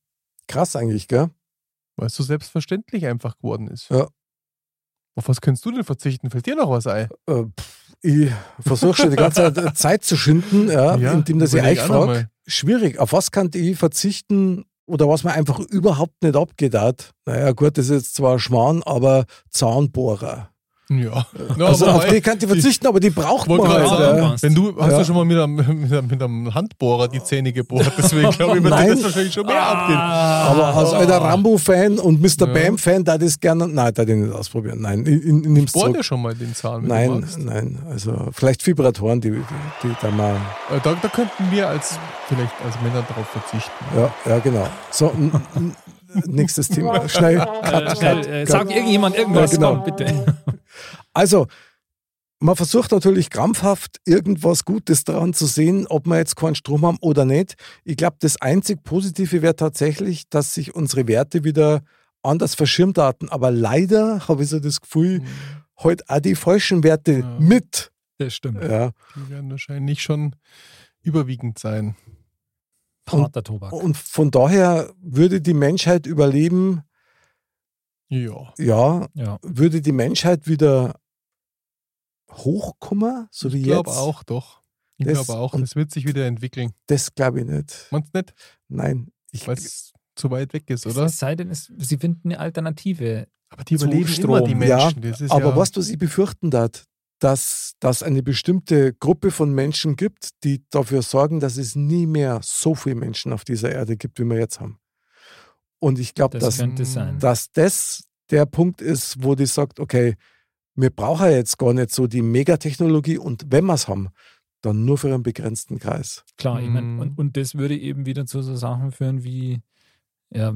Krass eigentlich, gell? weil es so selbstverständlich einfach geworden ist. Ja. Auf was könntest du denn verzichten? Fällt dir noch was ein? Äh, pff, ich versuche schon die ganze Zeit äh, Zeit zu schinden, ja, indem dass ich euch frage. Schwierig. Auf was kann ich verzichten oder was mir einfach überhaupt nicht abgeht? hat? Naja, gut, das ist jetzt zwar Schmarrn, aber Zahnbohrer. Ja. No, Also aber auf die kann ich verzichten, aber die braucht man halt. ja. sagen, Ja. wenn du hast Ja. du schon mal mit einem, mit, einem, mit einem Handbohrer die Zähne gebohrt, deswegen glaube ich, wird dir das wahrscheinlich schon mehr abgehen. Aber als alter Rambo-Fan und Mr. Ja. Bam-Fan, da das gerne. Nein, da den nicht ausprobieren. Nein, ich, ich, ich nimm's Bohr dir schon mal den Zahn, du Nein, nein. Also vielleicht Vibratoren, die, die, die da mal. Äh, Da, da könnten wir als vielleicht als Männer darauf verzichten. Ja, ja, genau. So, nächstes Thema. Schnell. Äh, Cut, schnell, cut, äh, cut. sag irgendjemand irgendwas, Ja, genau. komm, bitte. Also, man versucht natürlich krampfhaft irgendwas Gutes daran zu sehen, ob wir jetzt keinen Strom haben oder nicht. Ich glaube, das einzig Positive wäre tatsächlich, dass sich unsere Werte wieder anders verschirmt hatten. Aber leider habe ich so das Gefühl, heute auch die falschen Werte Ja. mit. Das stimmt. Ja. Die werden wahrscheinlich schon überwiegend sein. Harter Tobak. Und von daher würde die Menschheit überleben, Ja. ja, Ja. würde die Menschheit wieder hochkommen, so wie ich glaube jetzt? auch, doch. Ich Das- glaube auch, und- das wird sich wieder entwickeln. Das glaube ich nicht. Meinst du nicht? Nein. Ich, Weil es zu weit weg ist, Es, oder? es sei denn, es, sie finden eine Alternative. Aber die überleben Strom. immer die Menschen. Das ist Aber ja, was, was ich befürchten darf, dass dass eine bestimmte Gruppe von Menschen gibt, die dafür sorgen, dass es nie mehr so viele Menschen auf dieser Erde gibt, wie wir jetzt haben. Und ich glaube, Das dass, dass das der Punkt ist, wo die sagt, okay, wir brauchen jetzt gar nicht so die Megatechnologie und wenn wir es haben, dann nur für einen begrenzten Kreis. Klar, ich mein, Mhm. und, und das würde eben wieder zu so Sachen führen wie, ja,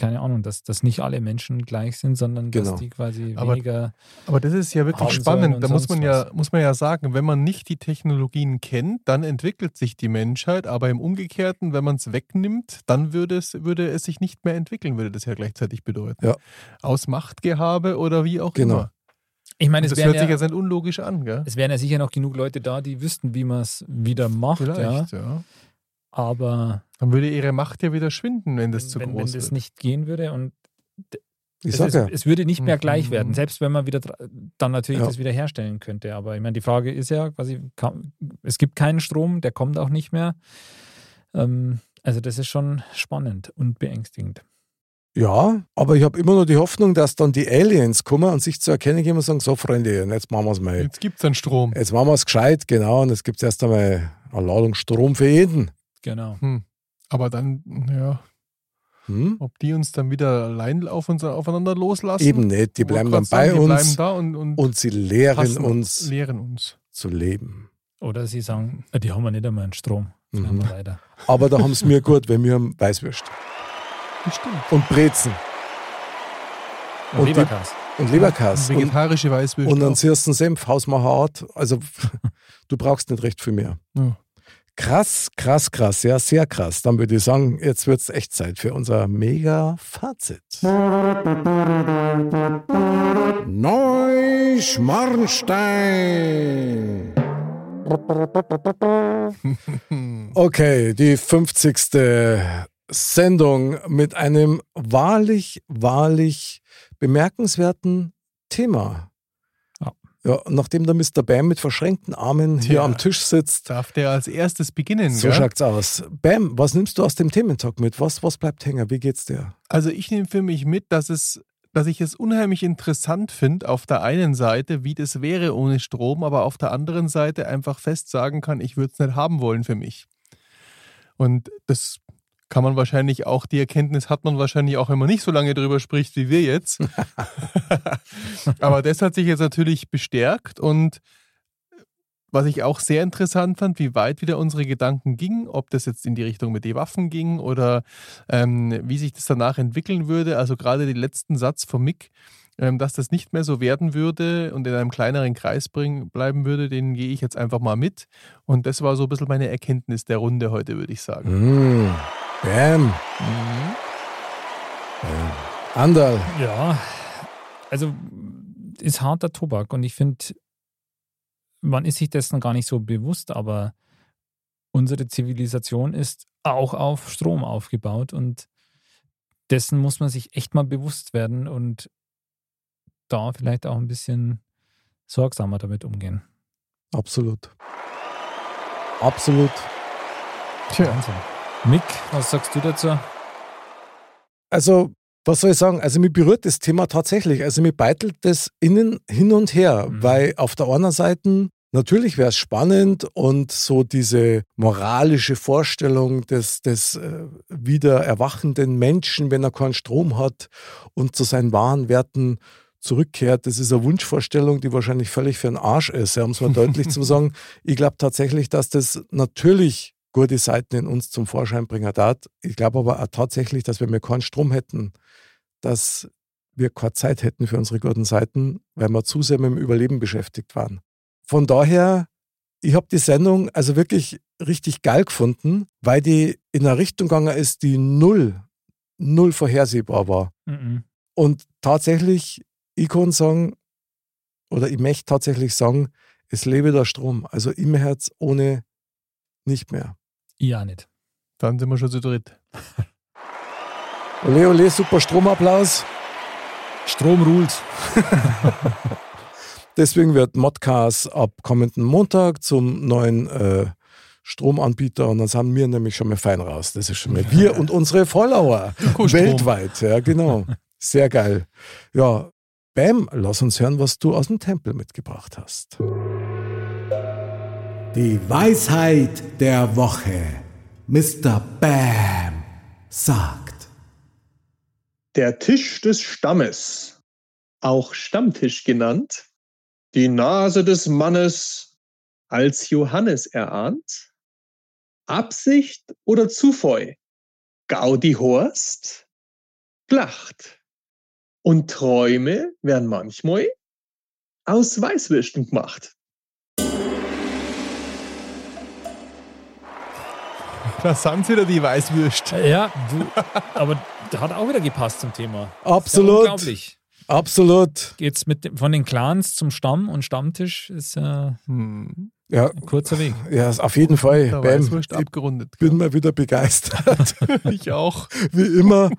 keine Ahnung, dass, dass nicht alle Menschen gleich sind, sondern Genau. dass die quasi Aber- weniger. aber das ist ja wirklich spannend. Da muss man, ja, was. muss man ja sagen, wenn man nicht die Technologien kennt, dann entwickelt sich die Menschheit. Aber im Umgekehrten, wenn man es wegnimmt, dann würde es, würde es sich nicht mehr entwickeln, würde das ja gleichzeitig bedeuten. Ja. Aus Machtgehabe oder wie auch Genau. immer. Ich meine, es das hört wären, sich ja, ja sehr unlogisch an, gell? es wären ja sicher noch genug Leute da, die wüssten, wie man es wieder macht. Ja. Vielleicht, ja. Aber Dann würde ihre Macht ja wieder schwinden, wenn das zu wenn, wenn groß das wird. nicht gehen würde und Ich es, sage ja, ist, es würde nicht mehr Mhm. gleich werden, selbst wenn man wieder dann natürlich Ja. das wieder herstellen könnte. Aber ich meine, die Frage ist ja quasi, kann, es gibt keinen Strom, der kommt auch nicht mehr. Ähm, also das ist schon spannend und beängstigend. ja, aber ich habe immer noch die Hoffnung, dass dann die Aliens kommen und sich zu erkennen geben und sagen, so Freunde, jetzt machen wir es mal. Jetzt gibt es einen Strom. Jetzt machen wir es gescheit, genau, und es gibt erst einmal eine Ladung Strom für jeden. Genau. Hm. Aber dann, ja, Hm? Ob die uns dann wieder allein auf uns, aufeinander loslassen? Eben nicht, die bleiben dann bei sagen, uns bleiben da und, und, und sie lehren uns lehren uns. zu leben. Oder sie sagen, die haben wir nicht einmal einen Strom. Mhm. Aber da haben es mir gut, weil wir haben Weißwürst Bestimmt. und Brezen Und, Und Leberkas. und Leberkas und, Vegetarische Weißwürste. und einen auch. süßen Senf, Hausmacherart. Also du brauchst nicht recht viel mehr. Ja. Krass, krass, krass, ja, sehr krass. Dann würde ich sagen, jetzt wird es echt Zeit für unser Mega-Fazit. Neuschmarnstein. Okay, die 50. Sendung mit einem wahrlich, wahrlich bemerkenswerten Thema. Ja. Nachdem der Mr. Bam mit verschränkten Armen hier am Tisch sitzt, Darf der als erstes beginnen? so gell? schaut's aus. Bam, was nimmst du aus dem Thementag mit? Was, was bleibt hängen? Wie geht's dir? Also ich nehme für mich mit, dass es dass ich es unheimlich interessant finde, auf der einen Seite, wie das wäre ohne Strom, aber auf der anderen Seite einfach fest sagen kann, ich würde es nicht haben wollen für mich. Und das kann man wahrscheinlich auch, die Erkenntnis hat man wahrscheinlich auch, wenn man nicht so lange drüber spricht wie wir jetzt. aber das hat sich jetzt natürlich bestärkt und was ich auch sehr interessant fand, wie weit wieder unsere Gedanken gingen, ob das jetzt in die Richtung mit den Waffen ging oder ähm, wie sich das danach entwickeln würde. Also gerade den letzten Satz vom Mick, ähm, dass das nicht mehr so werden würde und in einem kleineren Kreis bring, bleiben würde, den gehe ich jetzt einfach mal mit. Und das war so ein bisschen meine Erkenntnis der Runde heute, würde ich sagen. Mm, Bam. Mhm. Andal. Ja, also ist harter Tobak und ich finde, man ist sich dessen gar nicht so bewusst, aber unsere Zivilisation ist auch auf Strom aufgebaut und dessen muss man sich echt mal bewusst werden und da vielleicht auch ein bisschen sorgsamer damit umgehen. Absolut. Absolut. Tja, Wahnsinn. Mick, was sagst du dazu? Also, was soll ich sagen? Also, mich berührt das Thema tatsächlich. Also, mir beitelt das innen hin und her, Mhm. weil auf der einen Seite natürlich wäre es spannend und so diese moralische Vorstellung des, des äh, wieder erwachenden Menschen, wenn er keinen Strom hat und zu seinen wahren Werten zurückkehrt, das ist eine Wunschvorstellung, die wahrscheinlich völlig für den Arsch ist, ja, um es mal deutlich zu sagen. Ich glaube tatsächlich, dass das natürlich gute Seiten in uns zum Vorschein bringen darf. Ich glaube aber auch tatsächlich, dass wenn wir keinen Strom hätten, dass wir keine Zeit hätten für unsere guten Seiten, weil wir zu sehr mit dem Überleben beschäftigt waren. Von daher, ich habe die Sendung also wirklich richtig geil gefunden, weil die in eine Richtung gegangen ist, die null, null vorhersehbar war. Mhm. Und tatsächlich, ich kann sagen, oder ich möchte tatsächlich sagen, es lebe der Strom. Also im Herz ohne nicht mehr. Ja, nicht. dann sind wir schon zu dritt. Ole, ole, super Stromapplaus. Strom ruht. Deswegen wird Modcast ab kommenden Montag zum neuen äh, Stromanbieter und dann sind wir nämlich schon mal fein raus. Das ist schon mal wir und unsere Follower weltweit. Ja, genau. Sehr geil. Ja, Bam, lass uns hören, was du aus dem Tempel mitgebracht hast. Die Weisheit der Woche. Mr. Bam sagt. Der Tisch des Stammes, auch Stammtisch genannt, die Nase des Mannes als Johannes erahnt, Absicht oder Zufall, Gaudi Horst, Glacht und Träume werden manchmal aus Weißwürsten gemacht. Da sind sie wieder die Weißwürst. Ja, du, aber hat auch wieder gepasst zum Thema. Absolut. Unglaublich. Absolut. Geht's mit dem, von den Clans zum Stamm und Stammtisch ist äh, ein Hm. Ja, kurzer Weg. ja auf jeden Fall. Der Bam, Weißwurst ich abgerundet. bin mal wieder begeistert. ich auch. Wie immer.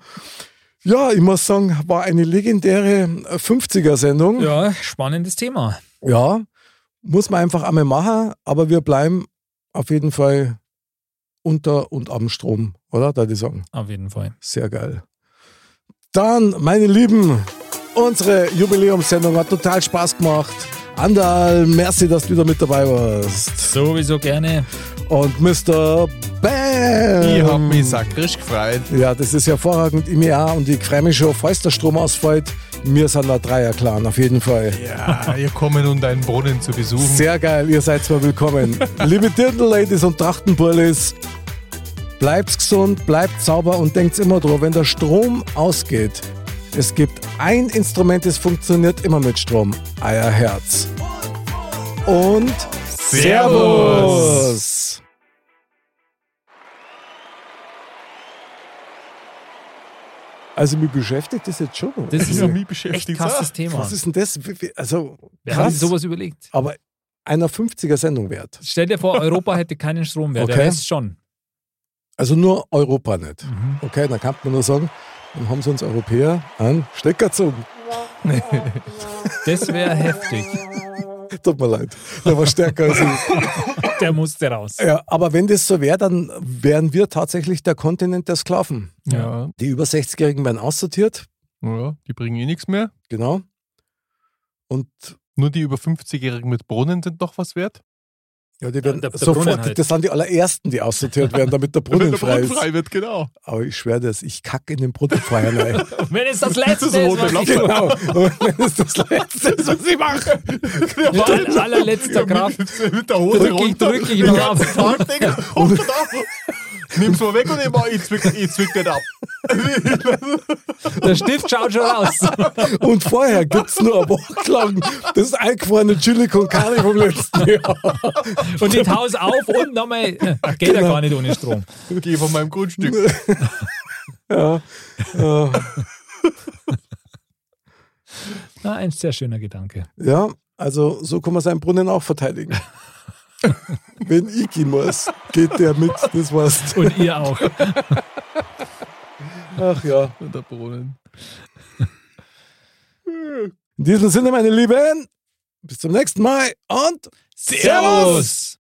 Ja, ich muss sagen, war eine legendäre 50er-Sendung. Ja, spannendes Thema. Ja, muss man einfach einmal machen, aber wir bleiben auf jeden Fall unter und am Strom, oder? Da die sagen. Auf jeden Fall. Sehr geil. Dann, meine Lieben, unsere Jubiläumssendung hat total Spaß gemacht. Andal, merci, dass du wieder mit dabei warst. Sowieso gerne. Und Mr. Bam! Ich hab mich sakrisch gefreut. Ja, das ist hervorragend. Mir auch und ich freue mich schon, falls der Strom ausfällt. Wir sind der Dreier-Clan, auf jeden Fall. Ja, wir kommen, um deinen Brunnen zu besuchen. Sehr geil, ihr seid zwar willkommen. Liebe Dirndl-Ladies und Trachtenbullis, bleibt gesund, bleibt sauber und denkt immer dran, wenn der Strom ausgeht, es gibt ein Instrument, das funktioniert immer mit Strom. Euer Herz. Und Servus. Also mich beschäftigt das jetzt schon. Das ist Ja, ein mich echt beschäftigt krasses Thema. Was ist denn das? Also, Wer hat sich sowas überlegt? aber einer 50er Sendung wert. Stell dir vor, Europa hätte keinen Strom mehr, der Okay. Rest schon. Also nur Europa nicht. Mhm. Okay, dann kann man nur sagen, dann haben sie uns Europäer an Stecker gezogen. Das wäre heftig. Tut mir leid. Der war stärker als ich. Der musste raus. Ja, aber wenn das so wäre, dann wären wir tatsächlich der Kontinent der Sklaven. Ja, Die über 60-Jährigen werden aussortiert, ja, die bringen eh nichts mehr. genau. Und Nur die über 50-Jährigen mit Brunnen sind doch was wert. Ja, die werden der- der sofort, halt. das sind die allerersten, die aussortiert werden, damit der Brunnen der frei Brunnen ist. frei wird, genau. Aber ich schwöre das, ich kacke in den Brunnen vorher rein. Wenn es das letzte Das ist was ich genau. Und wenn es das Letzte ist, was ich mache. mit all- allerletzter Kraft mit der Hose drücke ich, runter. drücke ich noch ab. Tag, Digga. Hoch. Nimm's mal weg und ich, mach- ich, zwick, ich zwick den ab. Der Stift schaut schon raus. Und vorher gibt es nur eine Woche lang das eingefrorene Chili con Carne vom letzten Jahr. Und ich Haus auf und nochmal. äh, Geht ja gar nicht ohne Strom. Geh von meinem Grundstück. Ja. Ja. Na, ein sehr schöner Gedanke. ja, also so kann man seinen Brunnen auch verteidigen. Wenn ich muss, geht der mit, das war's. Und ihr auch. Ach ja. Und der Brunnen. In diesem Sinne, meine Lieben, bis zum nächsten Mal und Servus!